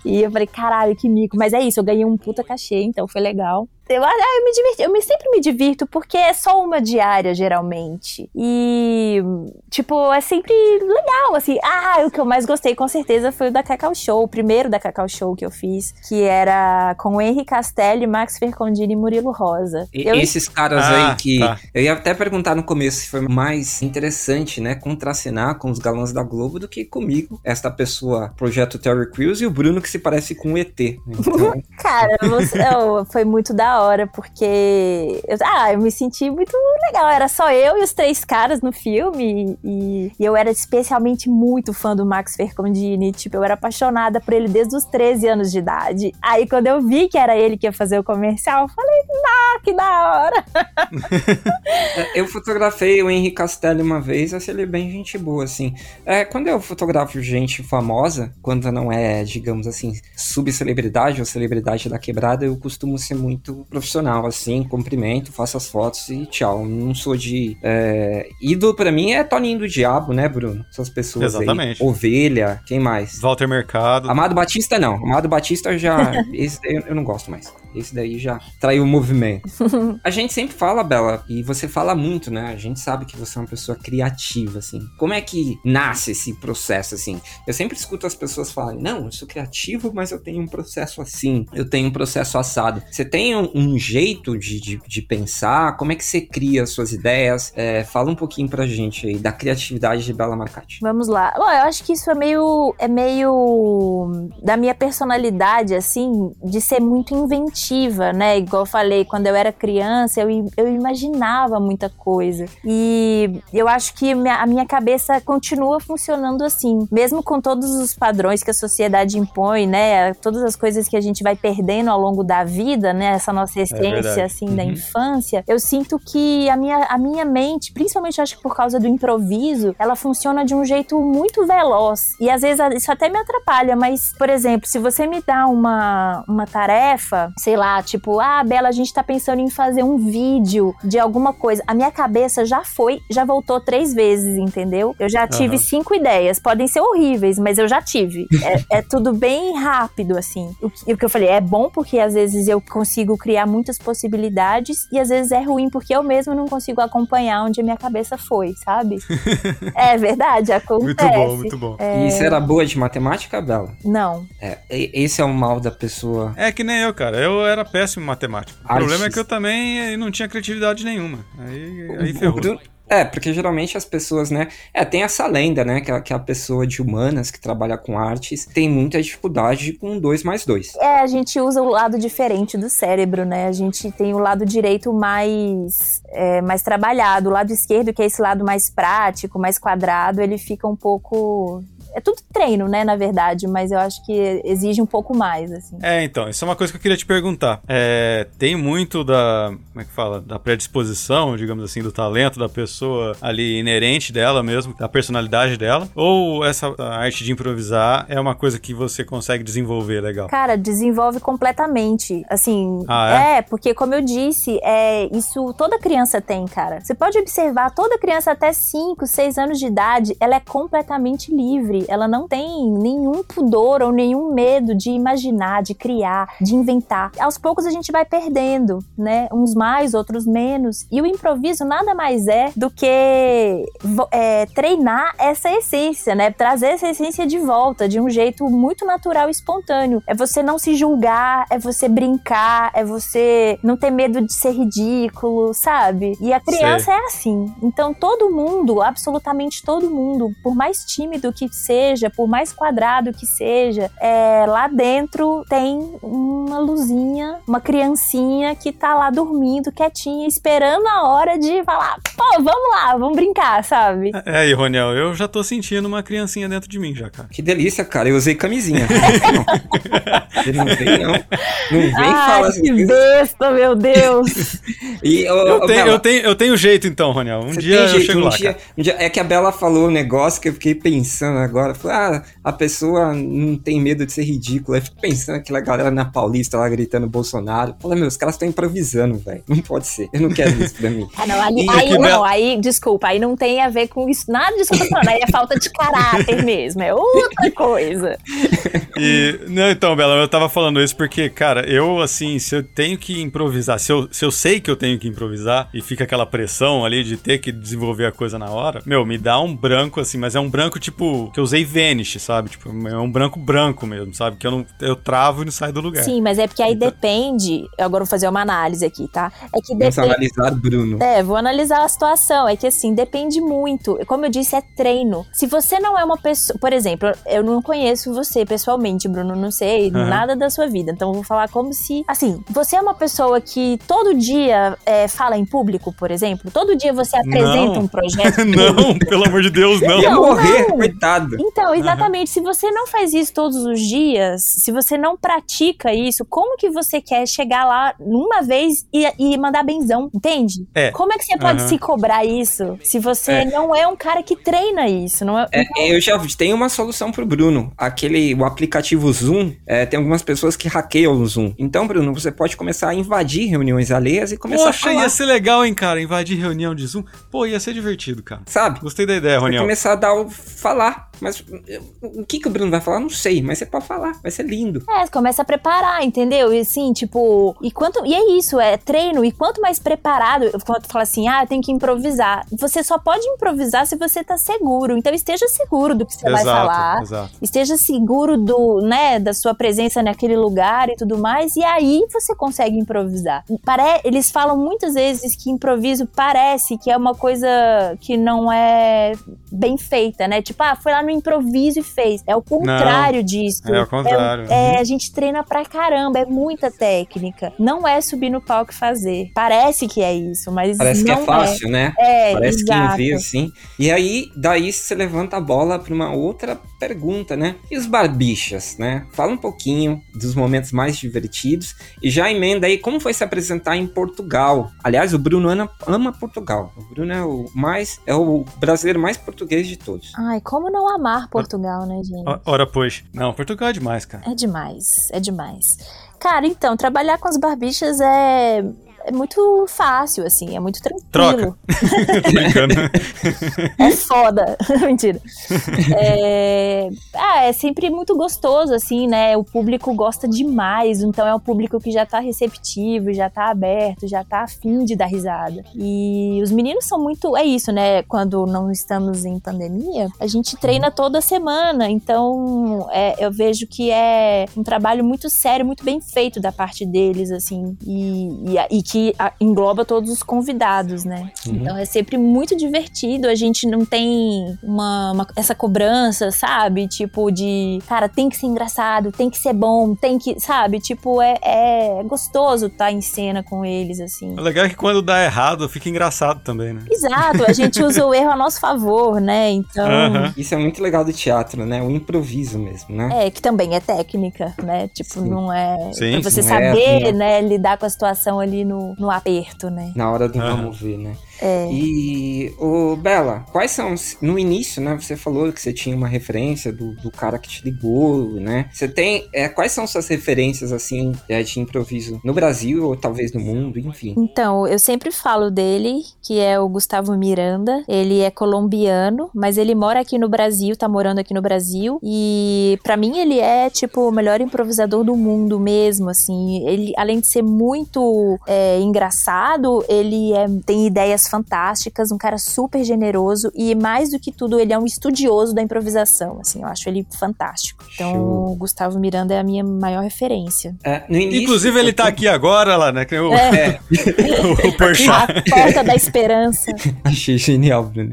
Speaker 5: E eu falei, caralho, que mico. Mas é isso, eu ganhei um puta cachê, então foi legal. Eu, ah, eu me diverti, eu me, sempre me divirto porque é só uma diária, geralmente. E, tipo, é sempre legal, assim. Ah, o que eu mais gostei, com certeza, foi o da Cacau Show, o primeiro da Cacau Show que eu fiz, que era com o Henri Castelli, Max Fercondini e Murilo Rosa.
Speaker 4: E-
Speaker 5: Eu
Speaker 4: Esses caras
Speaker 3: Ah,
Speaker 4: aí que.
Speaker 3: tá.
Speaker 4: Eu ia até perguntar no começo se foi mais interessante, né? Contracenar com os galãs da Globo do que comigo. Esta pessoa, projeto Terry Crews, e o Bruno que se parece com o ET. [laughs] Então,
Speaker 5: Cara, você- eu- foi muito da hora, porque. eu- ah, eu me senti muito legal. Era só eu e os três caras no filme. E, e eu era especialmente muito fã do Max Fercondini. Tipo, eu era apaixonada por ele desde os 13 anos de idade. Aí, quando eu vi que era ele que ia fazer o comercial, eu falei, ah, que da hora. [laughs]
Speaker 4: Eu fotografei o Henrique Castelli uma vez, achei ele bem gente boa, assim. É, quando eu fotografo gente famosa, quando não é, digamos assim, subcelebridade ou celebridade da quebrada, eu costumo ser muito profissional, assim, cumprimento, faço as fotos e tchau. Não sou de. É... Ídolo pra mim é Toninho do Diabo, né, Bruno? Essas pessoas
Speaker 3: Exatamente.
Speaker 4: aí. Ovelha, quem mais?
Speaker 3: Walter Mercado.
Speaker 4: Amado Batista não. Amado Batista já. [laughs] Esse eu não gosto mais. Esse daí já traiu o movimento. [laughs] A gente sempre fala, Bela, e você fala muito, né? A gente sabe que você é uma pessoa criativa, assim. Como é que nasce esse processo, assim? Eu sempre escuto as pessoas falarem, não, eu sou criativo, mas eu tenho um processo assim, eu tenho um processo assado. Você tem um, um jeito de, de, de pensar? Como é que você cria as suas ideias? É, fala um pouquinho pra gente aí da criatividade de Bela Marcati.
Speaker 5: Vamos lá. Bom, eu acho que isso é meio. É meio. Da minha personalidade, assim, de ser muito né? Igual eu falei, quando eu era criança, eu, eu imaginava muita coisa. E eu acho que a minha cabeça continua funcionando assim. Mesmo com todos os padrões que a sociedade impõe, né? Todas as coisas que a gente vai perdendo ao longo da vida, né? Essa nossa essência,
Speaker 3: verdade.
Speaker 5: assim, da
Speaker 3: Uhum.
Speaker 5: infância. Eu sinto que a minha, a minha mente, principalmente acho que por causa do improviso, ela funciona de um jeito muito veloz. E às vezes isso até me atrapalha, mas, por exemplo, se você me dá uma, uma tarefa, sei lá, tipo, ah, Bela, a gente tá pensando em fazer um vídeo de alguma coisa. A minha cabeça já foi, já voltou três vezes, entendeu? Eu já tive
Speaker 3: Aham.
Speaker 5: cinco ideias. Podem ser horríveis, mas eu já tive. É, é tudo bem rápido, assim. O que, o que eu falei é bom porque às vezes eu consigo criar muitas possibilidades e às vezes é ruim porque eu mesmo não consigo acompanhar onde a minha cabeça foi, sabe? [laughs] é verdade, acontece.
Speaker 3: Muito bom, muito bom.
Speaker 4: E você era boa de matemática, Bela?
Speaker 5: Não.
Speaker 4: É, esse é o mal da pessoa.
Speaker 3: É que nem eu, cara. Eu era péssimo em matemática. O problema é que eu também eh, não tinha criatividade nenhuma. Aí, aí ferrou.
Speaker 4: É, porque geralmente as pessoas, né? É, tem essa lenda, né? Que a, que a pessoa de humanas que trabalha com artes tem muita dificuldade com dois mais dois.
Speaker 5: É, a gente usa o lado diferente do cérebro, né? A gente tem o lado direito mais, é, mais trabalhado. O lado esquerdo, que é esse lado mais prático, mais quadrado, ele fica um pouco. É tudo treino, né, na verdade, mas eu acho que exige um pouco mais, assim.
Speaker 3: É, então, isso é uma coisa que eu queria te perguntar. É, tem muito da, como é que fala, da predisposição, digamos assim, do talento da pessoa ali inerente dela mesmo, da personalidade dela, ou essa arte de improvisar é uma coisa que você consegue desenvolver legal?
Speaker 5: Cara, desenvolve completamente. Assim,
Speaker 3: Ah, é?
Speaker 5: é? porque como eu disse, é isso toda criança tem, cara. Você pode observar, toda criança até 5, 6 anos de idade, ela é completamente livre. Ela não tem nenhum pudor ou nenhum medo de imaginar, de criar, de inventar. Aos poucos a gente vai perdendo, né? Uns mais, outros menos. E o improviso nada mais é do que é, treinar essa essência, né? Trazer essa essência de volta de um jeito muito natural e espontâneo. É você não se julgar, é você brincar, é você não ter medo de ser ridículo, sabe? E a criança é assim. Então todo mundo, absolutamente todo mundo, por mais tímido que seja, por mais quadrado que seja, é, lá dentro tem uma luzinha, uma criancinha que tá lá dormindo quietinha, esperando a hora de falar, pô, vamos lá, vamos brincar, sabe?
Speaker 3: É aí, Roniel, eu já tô sentindo uma criancinha dentro de mim já, cara.
Speaker 4: Que delícia, cara. Eu usei camisinha. não. [laughs] Ele não vem, não. Não vem
Speaker 5: ah,
Speaker 4: falar essas
Speaker 5: que besta, meu Deus! [laughs]
Speaker 4: E, ô,
Speaker 3: Eu
Speaker 4: ô,
Speaker 3: tenho,
Speaker 4: Bela,
Speaker 3: eu, tenho, eu tenho jeito então, Roniel. Um
Speaker 4: você
Speaker 3: dia eu
Speaker 4: jeito,
Speaker 3: chego
Speaker 4: um
Speaker 3: lá,
Speaker 4: dia,
Speaker 3: cara.
Speaker 4: um dia- É que a Bela falou um negócio que eu fiquei pensando agora. Falei, ah, a pessoa não tem medo de ser ridícula. Eu fico pensando aquela galera na Paulista lá gritando Bolsonaro. Falei, meu, os caras estão improvisando, velho. Não pode ser. Eu não quero isso pra mim.
Speaker 5: Ah, não, aí,
Speaker 4: E
Speaker 5: aí
Speaker 3: que
Speaker 5: não, aí, desculpa, aí não tem a ver com isso, nada disso que eu tô falando, aí é falta de caráter [laughs] mesmo, é outra coisa.
Speaker 3: E, não, então, Bela, eu tava falando isso porque, cara, eu, assim, se eu tenho que improvisar, se eu, se eu sei que eu tenho que improvisar e fica aquela pressão ali de ter que desenvolver a coisa na hora, meu, me dá um branco, assim, mas é um branco, tipo, que eu usei Vanish, sabe? Tipo, é um branco branco mesmo, sabe? Que eu não, eu travo e não saio do lugar.
Speaker 5: Sim, mas é porque aí depende, eu agora vou fazer uma análise aqui, tá? É que
Speaker 4: Vamos
Speaker 5: depende...
Speaker 4: analisar Bruno.
Speaker 5: É, vou analisar a situação. É que assim, depende muito. Como eu disse, é treino. Se você não é uma pessoa. Por exemplo, eu não conheço você pessoalmente, Bruno, não sei
Speaker 3: Aham.
Speaker 5: nada da sua vida. Então eu vou falar como se. Assim, você é uma pessoa que todo dia é, fala em público, por exemplo? Todo dia você apresenta
Speaker 3: Não.
Speaker 5: um projeto. [laughs]
Speaker 3: não, pelo amor de Deus, não.
Speaker 4: Ia
Speaker 5: Não,
Speaker 4: morrer,
Speaker 5: não.
Speaker 4: coitado.
Speaker 5: Então, exatamente. Se você não faz isso todos os dias, se você não pratica isso, como que você quer chegar lá numa vez e, e mandar benzão, entende?
Speaker 3: É.
Speaker 5: Como é que você pode
Speaker 3: Aham.
Speaker 5: se cobrar isso se você
Speaker 4: É.
Speaker 5: não é um cara que treina isso? Não é,
Speaker 4: É, eu já tenho uma solução pro Bruno. Aquele, o aplicativo Zoom, é, tem algumas pessoas que hackeiam o Zoom. Então, Bruno, você pode começar a invadir reuniões alheias e começar a
Speaker 3: Poxa,
Speaker 4: falar,
Speaker 3: ia ser legal, hein, cara, invadir reunião de Zoom. Pô, ia ser divertido, cara.
Speaker 4: sabe?
Speaker 3: Gostei da ideia, Roniel.
Speaker 4: começar a dar o falar. Mas eu- o que, que o Bruno vai falar? Não sei, mas você pode falar, vai ser lindo.
Speaker 5: É, começa a preparar, entendeu? E assim, tipo, e quanto. E é isso, é treino. E quanto mais preparado, quando fala assim, ah, eu tenho que improvisar. Você só pode improvisar se você tá seguro. Então esteja seguro do que você vai falar.
Speaker 3: exato.
Speaker 5: esteja seguro do, né, da sua presença naquele lugar e tudo mais, e aí você consegue improvisar. Pare eles falam muitas vezes que improviso parece que é uma coisa que não é bem feita, né? Tipo, ah, foi lá no improviso e fez. É o contrário disso.
Speaker 3: É o contrário.
Speaker 5: É, a gente treina pra caramba, é muita técnica. Não é subir no palco e fazer. Parece que é isso, mas
Speaker 4: Parece que
Speaker 5: não
Speaker 4: é fácil, né?
Speaker 5: É,
Speaker 4: Parece
Speaker 5: exato.
Speaker 4: que não vê assim. E aí, daí você levanta a bola para uma outra pergunta, né? E os barbichas, né? Fala um pouquinho dos momentos mais divertidos e já emenda aí como foi se apresentar em Portugal. Aliás, o Bruno ama, ama Portugal. O Bruno é o mais é o brasileiro mais português de todos.
Speaker 5: Ai, como não amar Portugal, né, gente?
Speaker 3: Ora, pois. Não, Portugal é demais, cara.
Speaker 5: É demais, é demais. Cara, então, trabalhar com as barbichas é, é muito fácil, assim, é muito tranquilo.
Speaker 3: Tô [laughs] brincando.
Speaker 5: É foda. [laughs] Mentira. É... Ah, é sempre muito gostoso, assim, né? O público gosta demais, então é um público que já tá receptivo, já tá aberto, já tá afim de dar risada. E os meninos são muito. É isso, né? Quando não estamos em pandemia, a gente treina toda semana, então é, eu vejo que é um trabalho muito sério, muito bem feito da parte deles, assim, e, e, e que a- engloba todos os convidados, né?
Speaker 4: Uhum.
Speaker 5: Então é sempre muito divertido. A gente não tem uma, uma- essa cobrança, sabe? Tipo de, cara, tem que ser engraçado, tem que ser bom, tem que, sabe? Tipo, é, é gostoso estar em cena com eles, assim.
Speaker 3: O legal é que quando dá errado, fica engraçado também, né?
Speaker 5: Exato, a gente usa o erro a nosso favor, né? Então.
Speaker 3: Aham.
Speaker 4: Isso é muito legal do teatro, né? O improviso mesmo, né?
Speaker 5: É, que também é técnica, né? Tipo,
Speaker 4: Sim.
Speaker 5: não é.
Speaker 3: Sim,
Speaker 5: pra você
Speaker 4: não é,
Speaker 5: saber,
Speaker 4: não.
Speaker 5: né, lidar com a situação ali no, no aperto, né?
Speaker 4: Na hora do vamos ver, né?
Speaker 5: É.
Speaker 4: E, ô, Bela, quais são, no início, né, você falou que você tinha uma referência do, do cara que te ligou, né? Você tem, é, quais são suas referências, assim, é, de improviso no Brasil ou talvez no mundo, enfim?
Speaker 5: Então, eu sempre falo dele, que é o Gustavo Miranda. Ele é colombiano, mas ele mora aqui no Brasil, tá morando aqui no Brasil. E pra mim ele é tipo o melhor improvisador do mundo mesmo, assim. Ele, além de ser muito é, engraçado, ele é- tem ideias fantásticas, um cara super generoso e mais do que tudo ele é um estudioso da improvisação, assim. Eu acho ele fantástico. Então,
Speaker 4: Show.
Speaker 5: o Gustavo Miranda é a minha maior referência.
Speaker 4: É, no início,
Speaker 3: Inclusive, ele tá aqui agora lá, né? que O,
Speaker 5: É. [laughs]
Speaker 3: o Porchat.
Speaker 5: A porta da esperança.
Speaker 4: Achei genial, Bruno.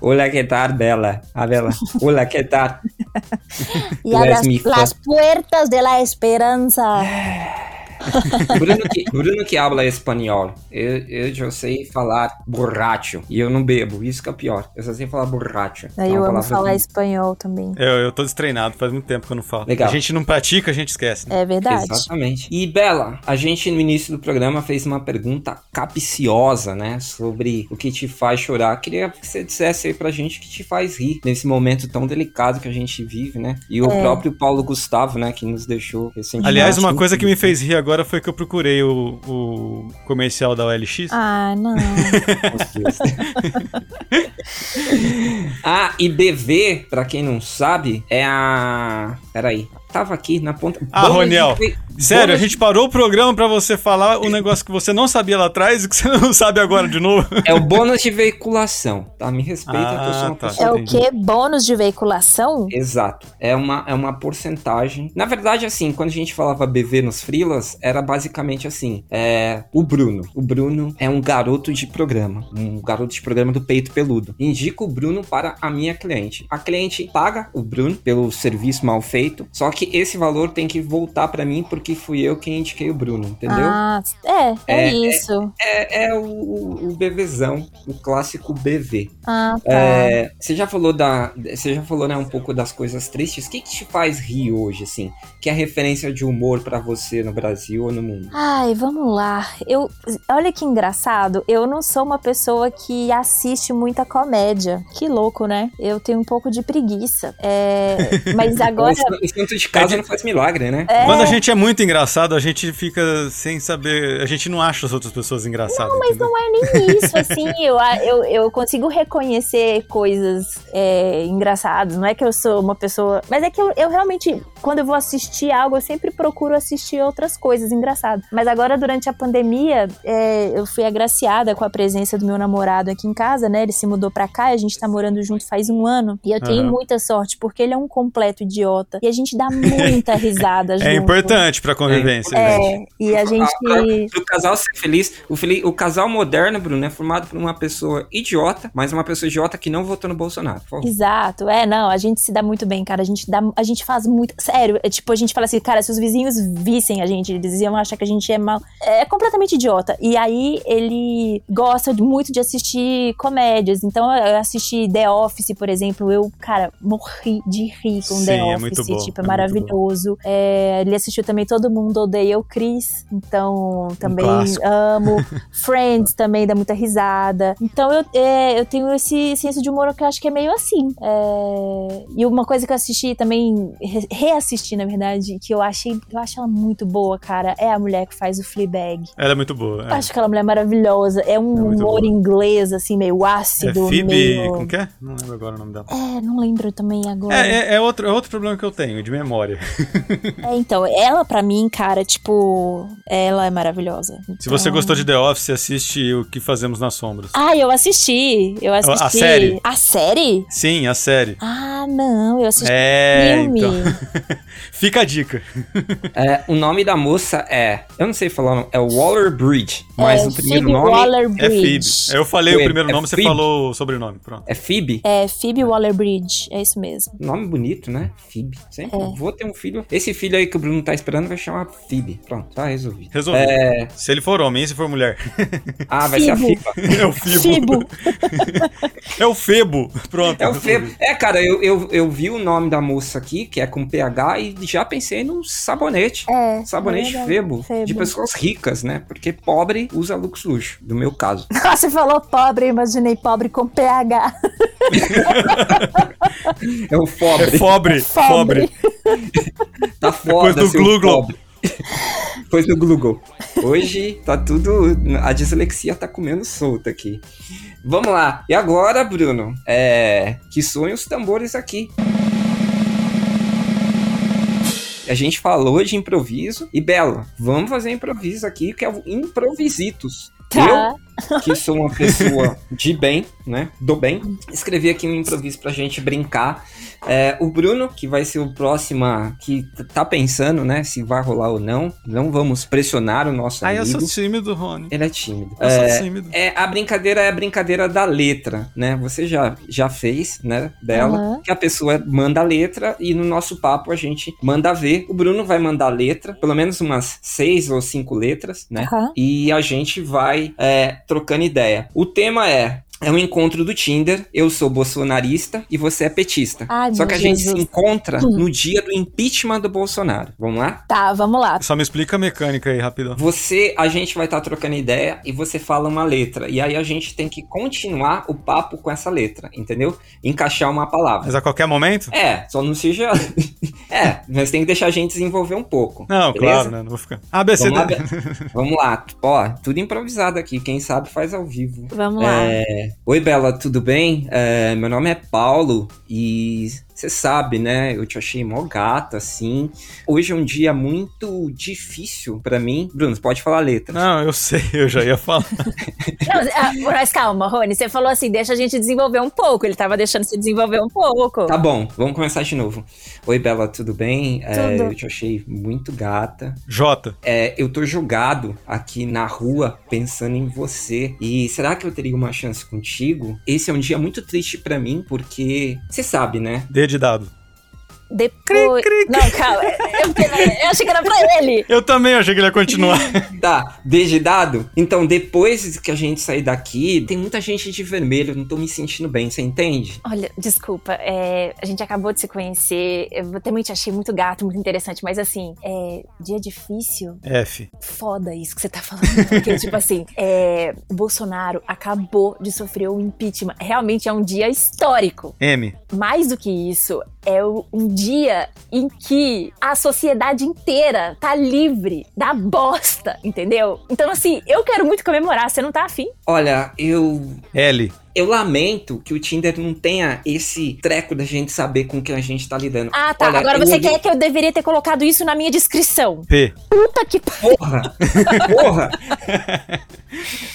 Speaker 4: Olá, que tal, Bela? A Bela. Olá, que tal? Mi fan.
Speaker 5: las puertas de la esperanza.
Speaker 4: Bruno que, Bruno que habla espanhol. Eu, eu já sei falar borracho. E eu não bebo. Isso que é pior. Eu só sei falar borracho.
Speaker 5: Aí
Speaker 4: É
Speaker 5: eu amo falar
Speaker 4: do-
Speaker 5: espanhol também.
Speaker 3: Eu, eu tô destreinado, faz muito tempo que eu não falo.
Speaker 4: Legal.
Speaker 3: A gente não pratica, a gente esquece. né?
Speaker 5: É verdade.
Speaker 4: Exatamente. E Bela, a gente no início do programa fez uma pergunta capiciosa, né? Sobre o que te faz chorar. Queria que você dissesse aí pra gente o que te faz rir nesse momento tão delicado que a gente vive, né? E o
Speaker 5: É.
Speaker 4: próprio Paulo Gustavo, né? Que nos deixou recentemente.
Speaker 3: Aliás, uma coisa que me fez rir agora foi que eu procurei o, o comercial da OLX.
Speaker 5: Ah, não.
Speaker 4: Ah, e BV, pra quem não sabe, é a. Peraí. Tava aqui na ponta.
Speaker 3: Ah,
Speaker 4: Bônus
Speaker 3: Roniel.
Speaker 4: de-
Speaker 3: Sério, a gente parou o programa pra você falar um negócio que você não sabia lá atrás e que você [laughs] não sabe agora de novo.
Speaker 4: É o bônus de veiculação, tá? Me respeita que eu sou uma
Speaker 3: Ah, tá.
Speaker 4: pessoa
Speaker 5: É o que? Bônus de veiculação?
Speaker 4: Exato. É uma, é uma porcentagem. Na verdade, assim, quando a gente falava BV nos frilas, era basicamente assim: é, o Bruno. O Bruno é um garoto de programa. Um garoto de programa do peito peludo. Indico o Bruno para a minha cliente. A cliente paga o Bruno pelo serviço mal feito. Só que esse valor tem que voltar para mim porque fui eu quem indiquei o Bruno, entendeu?
Speaker 5: Ah, é, é,
Speaker 4: É,
Speaker 5: isso.
Speaker 4: É, é o, o BVzão, o clássico BV.
Speaker 5: Ah, tá.
Speaker 4: É, você já falou da. Você já falou, né, um pouco das coisas tristes. O que, que te faz rir hoje, assim? Que é referência de humor pra você no Brasil ou no mundo?
Speaker 5: Ai, vamos lá. Eu, olha que engraçado. Eu não sou uma pessoa que assiste muita comédia. Que louco, né? Eu tenho um pouco de preguiça. É, [laughs] mas agora.
Speaker 4: O santo- o santo de casa não faz milagre, né?
Speaker 5: É,
Speaker 3: Quando a gente é muito engraçado, a gente fica sem saber. A gente não acha as outras pessoas engraçadas.
Speaker 5: Mas
Speaker 3: entendeu?
Speaker 5: não é nem isso, assim, [laughs] eu, eu, eu consigo reconhecer coisas é, engraçadas, não é que eu sou uma pessoa, mas é que eu, eu realmente, quando eu vou assistir algo, eu sempre procuro assistir outras coisas engraçadas. Mas agora, durante a pandemia, é, eu fui agraciada com a presença do meu namorado aqui em casa, né, ele se mudou pra cá, e a gente tá morando junto faz um ano, e eu tenho
Speaker 3: Aham.
Speaker 5: muita sorte, porque ele é um completo idiota, e a gente dá muita [laughs] risada junto.
Speaker 3: É importante pra convivência. gente.
Speaker 5: É, e a gente...
Speaker 4: Pro casal ser feliz, o, o casal moderno, Bruno, é formado por uma pessoa idiota, mas uma pessoa idiota que não votou no Bolsonaro.
Speaker 5: Exato, é, não, a gente se dá muito bem, cara. A gente dá, a gente faz muito. Sério, é tipo, a gente fala assim, cara, se os vizinhos vissem a gente, eles iam achar que a gente é mal. É completamente idiota. E aí ele gosta muito de assistir comédias. Então eu assisti The Office, por exemplo. Eu, cara, morri de rir com
Speaker 3: Sim,
Speaker 5: The
Speaker 3: é
Speaker 5: Office.
Speaker 3: muito bom,
Speaker 5: tipo,
Speaker 3: é
Speaker 5: é, maravilhoso. É, ele assistiu também Todo Mundo Odeia o Chris. Então também
Speaker 3: clássico.
Speaker 5: amo. [laughs] Friends também dá muita risada. Então eu, é, eu tenho esse senso de humor que eu acho que é meio assim. É, E uma coisa que eu assisti também, re- reassisti na verdade, que eu achei, eu acho ela muito boa, cara, é a mulher que faz o Fleabag.
Speaker 3: Ela é muito boa. É.
Speaker 5: acho aquela mulher maravilhosa. É um
Speaker 3: É
Speaker 5: humor
Speaker 3: boa.
Speaker 5: inglês, assim, meio
Speaker 3: É
Speaker 5: ácido.
Speaker 3: Phoebe.
Speaker 5: meio...
Speaker 3: Como que é? Não lembro agora o nome dela.
Speaker 5: É, não lembro também agora.
Speaker 3: É, é, é outro, é outro problema que eu tenho, de memória. [laughs]
Speaker 5: É, então, ela pra mim, cara, tipo, ela é maravilhosa.
Speaker 3: Se você
Speaker 5: Então-
Speaker 3: gostou de The Office, assiste o que fazemos nas sombras.
Speaker 5: Ah, eu assisti. Eu assisti.
Speaker 3: série?
Speaker 5: A série?
Speaker 3: Sim, a série.
Speaker 5: Ah, não, eu assisti
Speaker 3: É,
Speaker 5: filme.
Speaker 3: então. [laughs] [laughs] Fica a dica.
Speaker 4: É, o nome da moça é. Eu não sei falar, o nome, é Waller Bridge. Mas
Speaker 5: é,
Speaker 4: o primeiro
Speaker 5: Phoebe
Speaker 4: nome
Speaker 5: Waller
Speaker 3: É Phoebe.
Speaker 5: Bridge.
Speaker 3: Eu falei o
Speaker 4: Phoebe.
Speaker 3: primeiro
Speaker 4: É
Speaker 3: nome, você
Speaker 4: Phoebe.
Speaker 3: falou o sobrenome. Pronto.
Speaker 4: é Phoebe.
Speaker 5: É Phoebe Waller Bridge, é isso mesmo.
Speaker 4: Nome bonito, né? Phoebe. Sempre
Speaker 5: É.
Speaker 4: vou ter um filho. Esse filho aí que o Bruno tá esperando vai chamar Phoebe. Pronto, tá resolvido.
Speaker 3: Resolvi.
Speaker 4: É.
Speaker 3: Se ele for homem se for mulher. [laughs]
Speaker 4: Ah, vai ser a
Speaker 5: Fibo.
Speaker 4: Fiba. [laughs]
Speaker 3: É o Fibo.
Speaker 5: Fibo.
Speaker 3: É o Febo. Pronto.
Speaker 4: É o. Febo. É, cara, eu, eu, eu vi o nome da moça aqui, que é com PH, e já pensei num sabonete.
Speaker 5: É.
Speaker 4: Sabonete
Speaker 5: verdade.
Speaker 4: Febo,
Speaker 5: Febo.
Speaker 4: De pessoas ricas, né? Porque pobre usa Lux Luxo, do meu caso. [laughs]
Speaker 5: Você falou pobre, eu imaginei pobre com PH. [laughs]
Speaker 4: É o
Speaker 3: É
Speaker 4: pobre.
Speaker 3: Fobre. Fobre. [laughs]
Speaker 4: Tá foda,
Speaker 3: Depois do
Speaker 4: seu
Speaker 3: Google.
Speaker 4: pobre. Depois do Google. Hoje tá tudo. A dislexia tá comendo solta aqui. Vamos lá. E agora, Bruno? É. Que sonham os tambores aqui. A gente falou de improviso. E Bela, vamos fazer improviso aqui, que é o Improvisitos.
Speaker 5: Tá.
Speaker 4: Eu, que sou uma pessoa de bem, né? Do bem, escrevi aqui um improviso pra gente brincar. É, o Bruno, que vai ser o próximo, que tá pensando, né, se vai rolar ou não. Não vamos pressionar o nosso
Speaker 3: Ai, eu
Speaker 4: amigo.
Speaker 3: sou tímido, Rony.
Speaker 4: Ele é tímido.
Speaker 3: Eu
Speaker 4: é,
Speaker 3: sou tímido.
Speaker 4: é, a brincadeira é a brincadeira da letra, né? Você já, já fez, né, dela.
Speaker 5: Aham.
Speaker 4: Que a pessoa manda a letra e no nosso papo a gente manda ver. O Bruno vai mandar a letra, pelo menos umas seis ou cinco letras, né?
Speaker 5: Aham.
Speaker 4: E a gente vai é, trocando ideia. O tema é. É um encontro do Tinder. Eu sou bolsonarista e você é petista.
Speaker 5: Ai,
Speaker 4: Só que a gente se
Speaker 5: Jesus.
Speaker 4: encontra no dia do impeachment do Bolsonaro. Vamos lá?
Speaker 5: Tá, vamos lá.
Speaker 3: Só me explica a mecânica aí, rapidão.
Speaker 4: Você, a gente vai estar trocando ideia e você fala uma letra. E aí a gente tem que continuar o papo com essa letra, entendeu? Encaixar uma palavra.
Speaker 3: Mas a qualquer momento?
Speaker 4: É, só não seja. [laughs] é, mas tem que deixar a gente desenvolver um pouco.
Speaker 3: Não,
Speaker 4: beleza?
Speaker 3: claro, né? Não vou ficar. A, B, C,
Speaker 4: Vamos lá, [laughs] Vamos lá. Ó, tudo improvisado aqui. Quem sabe faz ao vivo.
Speaker 5: Vamos lá.
Speaker 4: Oi, Bela, tudo bem? É, meu nome é Paulo e você sabe, né? Eu te achei mó gata, assim. Hoje é um dia muito difícil pra mim. Bruno, você pode falar a letra.
Speaker 3: Não, eu sei, eu já ia falar. [laughs]
Speaker 5: Não, ah, mas calma, Rony, você falou assim, deixa a gente desenvolver um pouco. Ele tava deixando você desenvolver um pouco.
Speaker 4: Tá bom, vamos começar de novo. Oi, Bela, tudo bem? É,
Speaker 5: Tudo.
Speaker 4: eu te achei muito gata.
Speaker 3: J.
Speaker 4: É, eu tô jogado aqui na rua pensando em você. E será que eu teria uma chance contigo? Esse é um dia muito triste pra mim, porque você sabe, né?
Speaker 3: D de dado.
Speaker 5: Depois. Não, calma. Eu, eu achei que era pra ele.
Speaker 3: Eu também achei que ele ia continuar. [laughs]
Speaker 4: Tá, desde dado? Então, depois que a gente sair daqui, tem muita gente de vermelho, não tô me sentindo bem, você entende?
Speaker 5: Olha, desculpa, é, a gente acabou de se conhecer. Eu também te achei muito gato, muito interessante, mas assim, é, dia difícil,
Speaker 3: F.
Speaker 5: foda isso que você tá falando. Porque, tipo [laughs] assim, é, o Bolsonaro acabou de sofrer um impeachment. Realmente é um dia histórico.
Speaker 3: M.
Speaker 5: Mais do que isso, é um dia em que a sociedade inteira tá livre da bosta, entendeu? Então, assim, eu quero muito comemorar. Você não tá afim?
Speaker 4: Olha, eu.
Speaker 3: L.
Speaker 4: Eu lamento que o Tinder não tenha esse treco da gente saber com que a gente tá lidando.
Speaker 5: Ah, tá.
Speaker 4: Olha,
Speaker 5: Agora
Speaker 4: eu
Speaker 5: você
Speaker 4: olhei-
Speaker 5: quer que eu deveria ter colocado isso na minha descrição.
Speaker 3: P.
Speaker 5: Puta que pariu.
Speaker 4: Porra! [laughs] Porra!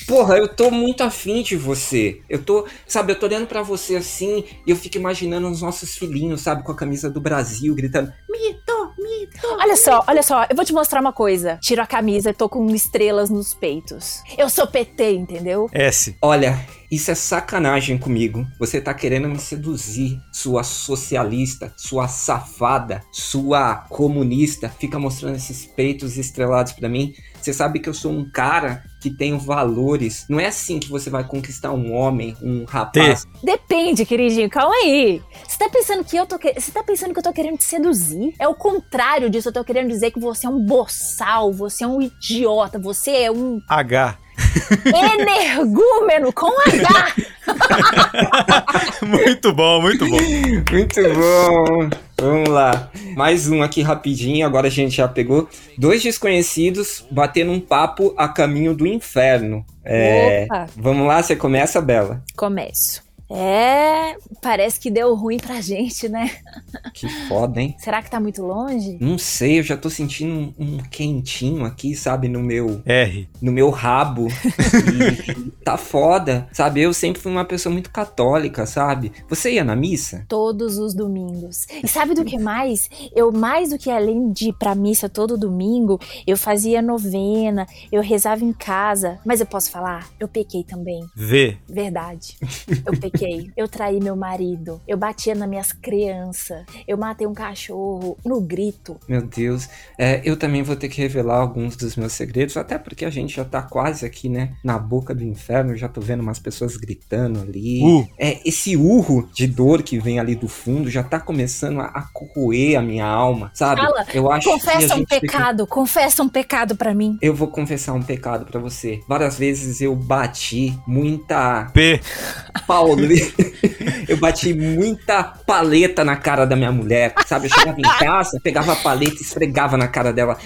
Speaker 4: Porra, eu tô muito afim de você. Eu tô, sabe, eu tô olhando pra você assim e eu fico imaginando os nossos filhinhos, sabe, com a camisa do Brasil, gritando: Mito, mito!
Speaker 5: Olha só, olha só, eu vou te mostrar uma coisa. Tiro a camisa e tô com estrelas nos peitos. Eu sou PT, entendeu?
Speaker 3: S.
Speaker 4: Olha, isso é sacanagem comigo. Você tá querendo me seduzir, sua socialista, sua safada, sua comunista. Fica mostrando esses peitos estrelados pra mim. Você sabe que eu sou um cara que tem valores. Não é assim que você vai conquistar um homem, um rapaz.
Speaker 5: Depende, queridinho, calma aí. Você tá pensando que eu tô que... Você tá pensando que eu tô querendo te seduzir? É o contrário disso, eu tô querendo dizer que você é um boçal, você é um idiota, você é um
Speaker 3: H.
Speaker 5: energúmeno com H. [laughs]
Speaker 3: muito bom, muito bom.
Speaker 4: Muito bom. Vamos lá. Mais um aqui rapidinho. Agora a gente já pegou dois desconhecidos batendo um papo a caminho do inferno. É,
Speaker 5: Opa.
Speaker 4: Vamos lá, você começa, Bela.
Speaker 5: Começo. É, parece que deu ruim pra gente, né?
Speaker 4: Que foda, hein?
Speaker 5: Será que tá muito longe?
Speaker 4: Não sei, eu já tô sentindo um, um quentinho aqui, sabe, no meu,
Speaker 3: R.
Speaker 4: no meu rabo. E [laughs] tá foda, sabe? Eu sempre fui uma pessoa muito católica, sabe? Você ia na missa?
Speaker 5: Todos os domingos. E sabe do que mais? Eu, mais do que além de ir pra missa todo domingo, eu fazia novena, eu rezava em casa. Mas eu posso falar? Eu pequei também.
Speaker 3: V.
Speaker 5: Verdade. Eu pequei. Eu traí meu marido. Eu batia nas minhas crianças. Eu matei um cachorro no grito.
Speaker 4: Meu Deus. É, eu também vou ter que revelar alguns dos meus segredos, até porque a gente já tá quase aqui, né? Na boca do inferno. Eu já tô vendo umas pessoas gritando ali.
Speaker 3: U.
Speaker 4: É, esse urro de dor que vem ali do fundo já tá começando a, a corroer a minha alma, sabe?
Speaker 5: Fala,
Speaker 4: eu acho
Speaker 5: Confessa um
Speaker 4: que-
Speaker 5: pecado. Confessa um pecado pra mim.
Speaker 4: Eu vou confessar um pecado pra você. Várias vezes eu bati muita
Speaker 3: P. [laughs]
Speaker 4: eu bati muita paleta na cara da minha mulher, sabe? Eu chegava em casa, pegava a paleta e esfregava na cara dela.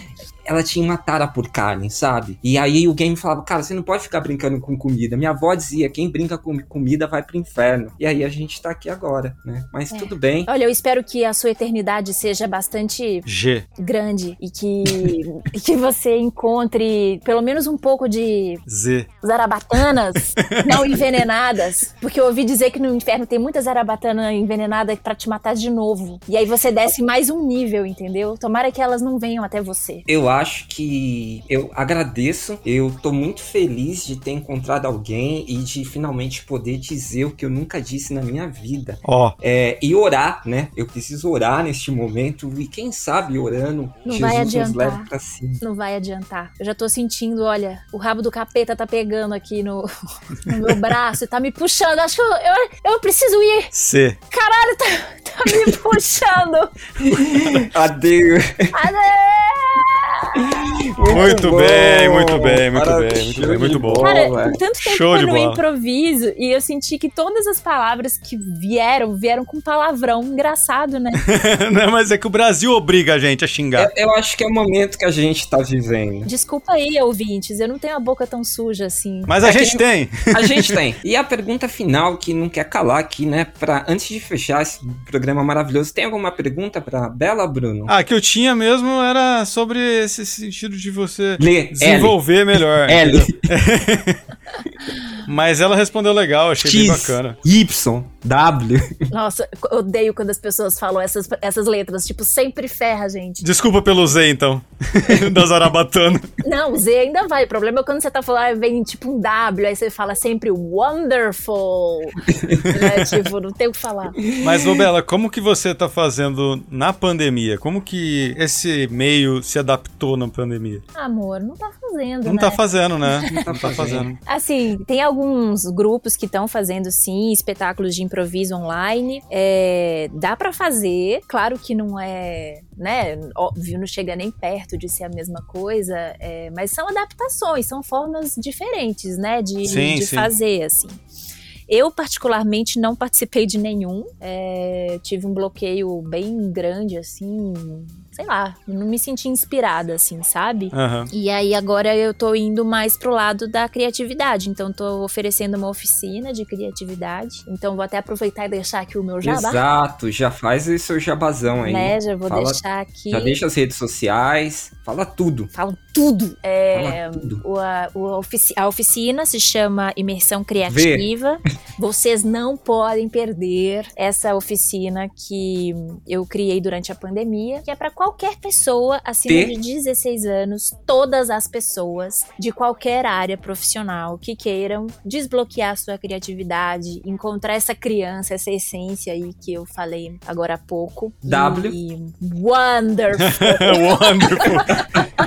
Speaker 4: Ela tinha uma tara por carne, sabe? E aí o game falava, cara, você não pode ficar brincando com comida. Minha avó dizia, quem brinca com comida vai pro inferno. E aí a gente tá aqui agora, né? Mas
Speaker 5: É.
Speaker 4: tudo bem.
Speaker 5: Olha, eu espero que a sua eternidade seja bastante
Speaker 3: G.
Speaker 5: grande e que, [laughs] e que você encontre pelo menos um pouco de
Speaker 3: Z.
Speaker 5: zarabatanas [laughs] não envenenadas. Porque eu ouvi dizer que no inferno tem muita zarabatana envenenada pra te matar de novo. E aí você desce mais um nível, entendeu? Tomara que elas não venham até você.
Speaker 4: Eu acho que eu agradeço. Eu tô muito feliz de ter encontrado alguém e de finalmente poder dizer o que eu nunca disse na minha vida.
Speaker 3: Ó.
Speaker 4: É, e orar, né? Eu preciso orar neste momento e quem sabe orando,
Speaker 5: Não
Speaker 4: Jesus
Speaker 5: vai
Speaker 4: nos
Speaker 5: adiantar.
Speaker 4: leva pra cima.
Speaker 5: Não vai adiantar. Eu já tô sentindo, olha, o rabo do capeta tá pegando aqui no, [laughs] no meu braço e tá me puxando. Acho que eu, eu, eu preciso ir.
Speaker 3: C.
Speaker 5: Caralho, tá, tá me puxando. [laughs]
Speaker 4: Adeus.
Speaker 3: Yeah. [laughs]
Speaker 4: Muito
Speaker 3: bem, muito bem, muito bem, muito
Speaker 4: show
Speaker 3: bem, muito
Speaker 4: de
Speaker 3: bom.
Speaker 4: bola.
Speaker 5: Cara, tanto tempo
Speaker 3: Show bola.
Speaker 5: improviso e eu senti que todas as palavras que vieram, vieram com palavrão. Engraçado, né? [laughs]
Speaker 3: Não, mas é que o Brasil obriga a gente a xingar.
Speaker 4: Eu, eu acho que é o momento que a gente tá vivendo.
Speaker 5: Desculpa aí, ouvintes, eu não tenho a boca tão suja assim.
Speaker 3: Mas a
Speaker 4: É que
Speaker 3: gente tem.
Speaker 4: A gente [laughs] tem. E a pergunta final, que não quer calar aqui, né? Pra, antes de fechar esse programa maravilhoso, tem alguma pergunta pra Bela, Bruno?
Speaker 3: Ah, que eu tinha mesmo era sobre esse sentido de você
Speaker 4: Lê, L.
Speaker 3: desenvolver melhor. [laughs]
Speaker 4: L. [laughs]
Speaker 3: Mas ela respondeu legal, achei bem
Speaker 4: X,
Speaker 3: bacana.
Speaker 4: Y, W.
Speaker 5: Nossa, eu odeio quando as pessoas falam essas, essas letras. Tipo, sempre ferra, gente.
Speaker 3: Desculpa pelo Z, então. [laughs] da Zarabatana.
Speaker 5: Não, Z ainda vai. O problema é quando você tá falando, vem tipo um W, aí você fala sempre wonderful. [laughs] né? Tipo, não tem o que falar.
Speaker 3: Mas, ô Bela, como que você tá fazendo na pandemia? Como que esse meio se adaptou na pandemia?
Speaker 5: Amor, não tá fazendo,
Speaker 3: Não
Speaker 5: né?
Speaker 3: tá fazendo, né? Não
Speaker 4: tá
Speaker 3: tá fazendo.
Speaker 5: Assim, tem alguns grupos que estão fazendo sim espetáculos de improviso online. É, dá pra fazer, claro que não é, né? Óbvio, não chega nem perto de ser a mesma coisa, é, mas são adaptações, são formas diferentes, né? De,
Speaker 3: Sim,
Speaker 5: de
Speaker 3: sim.
Speaker 5: fazer, assim. Eu, particularmente, não participei de nenhum. É, tive um bloqueio bem grande, assim. Sei lá, não me senti inspirada, assim, sabe?
Speaker 3: Aham.
Speaker 5: E aí agora eu tô indo mais pro lado da criatividade. Então tô oferecendo uma oficina de criatividade. Então vou até aproveitar e deixar aqui o meu jabá.
Speaker 4: Exato, já faz o seu jabazão aí.
Speaker 5: Né? Já vou
Speaker 4: Fala-
Speaker 5: deixar aqui.
Speaker 4: Já deixa as redes sociais, fala tudo.
Speaker 5: Falo tudo. É,
Speaker 4: tudo.
Speaker 5: o- a, o ofici- a oficina se chama Imersão Criativa. [laughs] Vocês não podem perder essa oficina que eu criei durante a pandemia, que é para qualquer pessoa acima de 16 anos, todas as pessoas de qualquer área profissional que queiram desbloquear sua criatividade, encontrar essa criança, essa essência aí que eu falei agora há pouco.
Speaker 4: W.
Speaker 5: E wonderful. [laughs]
Speaker 3: Wonderful. [laughs]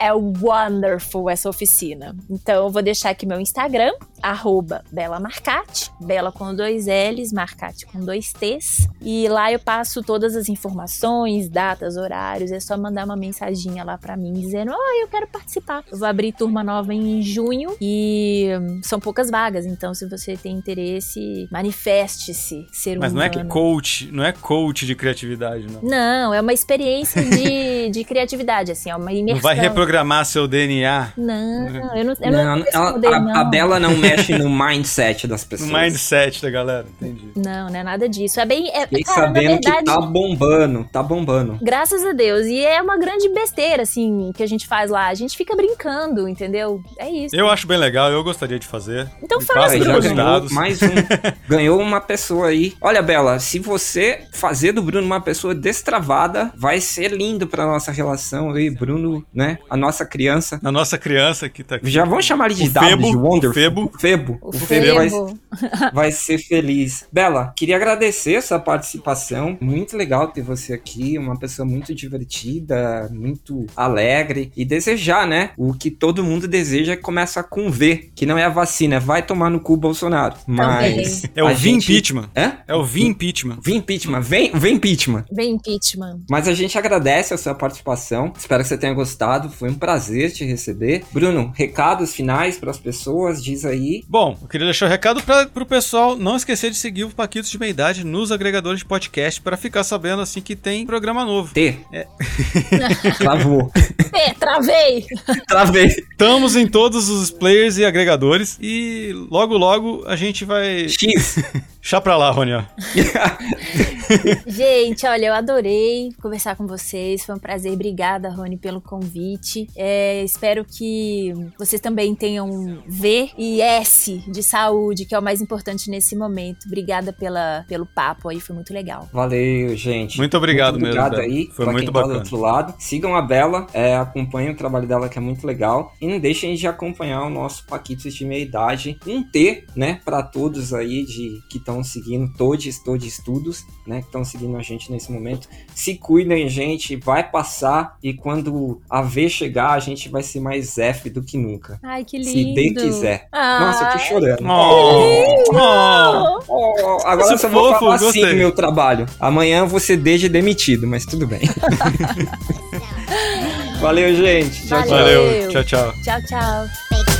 Speaker 5: É wonderful essa oficina. Então eu vou deixar aqui meu Instagram, arroba Bela Marcati, Bela com dois L's, Marcati com dois T's. E lá eu passo todas as informações, datas, horários. É só mandar uma mensaginha lá pra mim dizendo: Oh, eu quero participar. Eu vou abrir turma nova em junho e hum, são poucas vagas. Então, se você tem interesse, manifeste-se. Ser
Speaker 3: Mas não é que coach, não é coach de criatividade, não.
Speaker 5: Não, é uma experiência de, de criatividade, assim, é uma imersão.
Speaker 3: Não vai reprogramar programar seu DNA
Speaker 5: Não, eu não, eu
Speaker 4: Não,
Speaker 5: não,
Speaker 4: ela-
Speaker 5: responder,
Speaker 4: a,
Speaker 5: não.
Speaker 4: a Bela não [laughs] mexe no mindset das
Speaker 3: no
Speaker 4: pessoas.
Speaker 3: mindset da galera. Entendi.
Speaker 5: Não, não é nada disso. É bem. É,
Speaker 4: Fiquei
Speaker 5: cara, na
Speaker 4: sabendo
Speaker 5: verdade,
Speaker 4: que tá bombando, tá bombando.
Speaker 5: Graças a Deus. E é uma grande besteira, assim, que a gente faz lá. A gente fica brincando, entendeu? É isso.
Speaker 3: Eu acho bem legal, eu gostaria de fazer.
Speaker 5: Então faz,
Speaker 4: Aí,
Speaker 3: meus
Speaker 4: ganhou mais um. [laughs] ganhou uma pessoa aí. Olha, Bela, se você fazer do Bruno uma pessoa destravada, vai ser lindo pra nossa relação. Eu e Bruno, né? A nossa criança.
Speaker 3: Na nossa criança que tá aqui.
Speaker 4: Já vamos chamar ele de
Speaker 3: O
Speaker 4: W,
Speaker 3: Febo,
Speaker 4: de Wonderful.
Speaker 3: o Febo.
Speaker 4: O Febo.
Speaker 5: O
Speaker 4: Febo vai, [laughs] vai ser feliz. Bela, queria agradecer essa participação. Muito legal ter você aqui. Uma pessoa muito divertida, muito alegre. E desejar, né? O que todo mundo deseja começa com V, que não é a vacina. é Vai tomar no cu, Bolsonaro. Mas.
Speaker 3: É o
Speaker 4: a
Speaker 3: Vim
Speaker 4: gente-
Speaker 3: Impeachment.
Speaker 4: É?
Speaker 3: É o Vim Impeachment.
Speaker 4: Vim impeachment. Vem, vem impeachment.
Speaker 5: Vem impeachment.
Speaker 4: Mas a gente agradece a sua participação. Espero que você tenha gostado. Foi um prazer te receber. Bruno, recados finais para as pessoas. Diz aí.
Speaker 3: Bom, eu queria deixar o recado para pro pessoal não esquecer de seguir o Paquitos de Meia Idade nos agregadores de podcast para ficar sabendo assim que tem programa novo.
Speaker 4: T.
Speaker 3: É. [laughs]
Speaker 4: Travou.
Speaker 5: É, travei!
Speaker 4: Travei.
Speaker 3: Estamos em todos os players e agregadores e logo logo a gente vai
Speaker 4: X.
Speaker 3: chá pra lá, Rony. ó. [laughs]
Speaker 5: Gente, olha, eu adorei conversar com vocês. Foi um prazer. Obrigada, Rony, pelo convite. É, espero que vocês também tenham V e S de saúde, que é o mais importante nesse momento. Obrigada pela, pelo papo aí, foi muito legal.
Speaker 4: Valeu, gente.
Speaker 3: Muito obrigado
Speaker 4: muito
Speaker 3: mesmo,
Speaker 4: Obrigado aí.
Speaker 3: Foi
Speaker 4: pra
Speaker 3: muito
Speaker 4: quem tá
Speaker 3: bacana.
Speaker 4: do outro lado. Sigam a Bela, é, acompanhem o trabalho dela que é muito legal. E não deixem de acompanhar o nosso Paquitos de Meia Idade. Um T, né? Pra todos aí de que estão seguindo, todos, todos estudos, né? Que estão seguindo a gente nesse momento. Se cuidem, gente. Vai passar. E quando a V chegar, a gente vai ser mais F do que nunca.
Speaker 5: Ai, que lindo.
Speaker 4: Se Deus quiser.
Speaker 5: Ah,
Speaker 4: Nossa, eu tô chorando.
Speaker 3: Oh, oh.
Speaker 4: Oh, agora eu só vou
Speaker 3: fofo,
Speaker 4: falar assim
Speaker 3: gostei.
Speaker 4: meu trabalho. Amanhã ser desde demitido, mas tudo bem. [laughs] Valeu, gente. Tchau, tchau.
Speaker 3: Valeu, tchau, tchau.
Speaker 5: Tchau, tchau.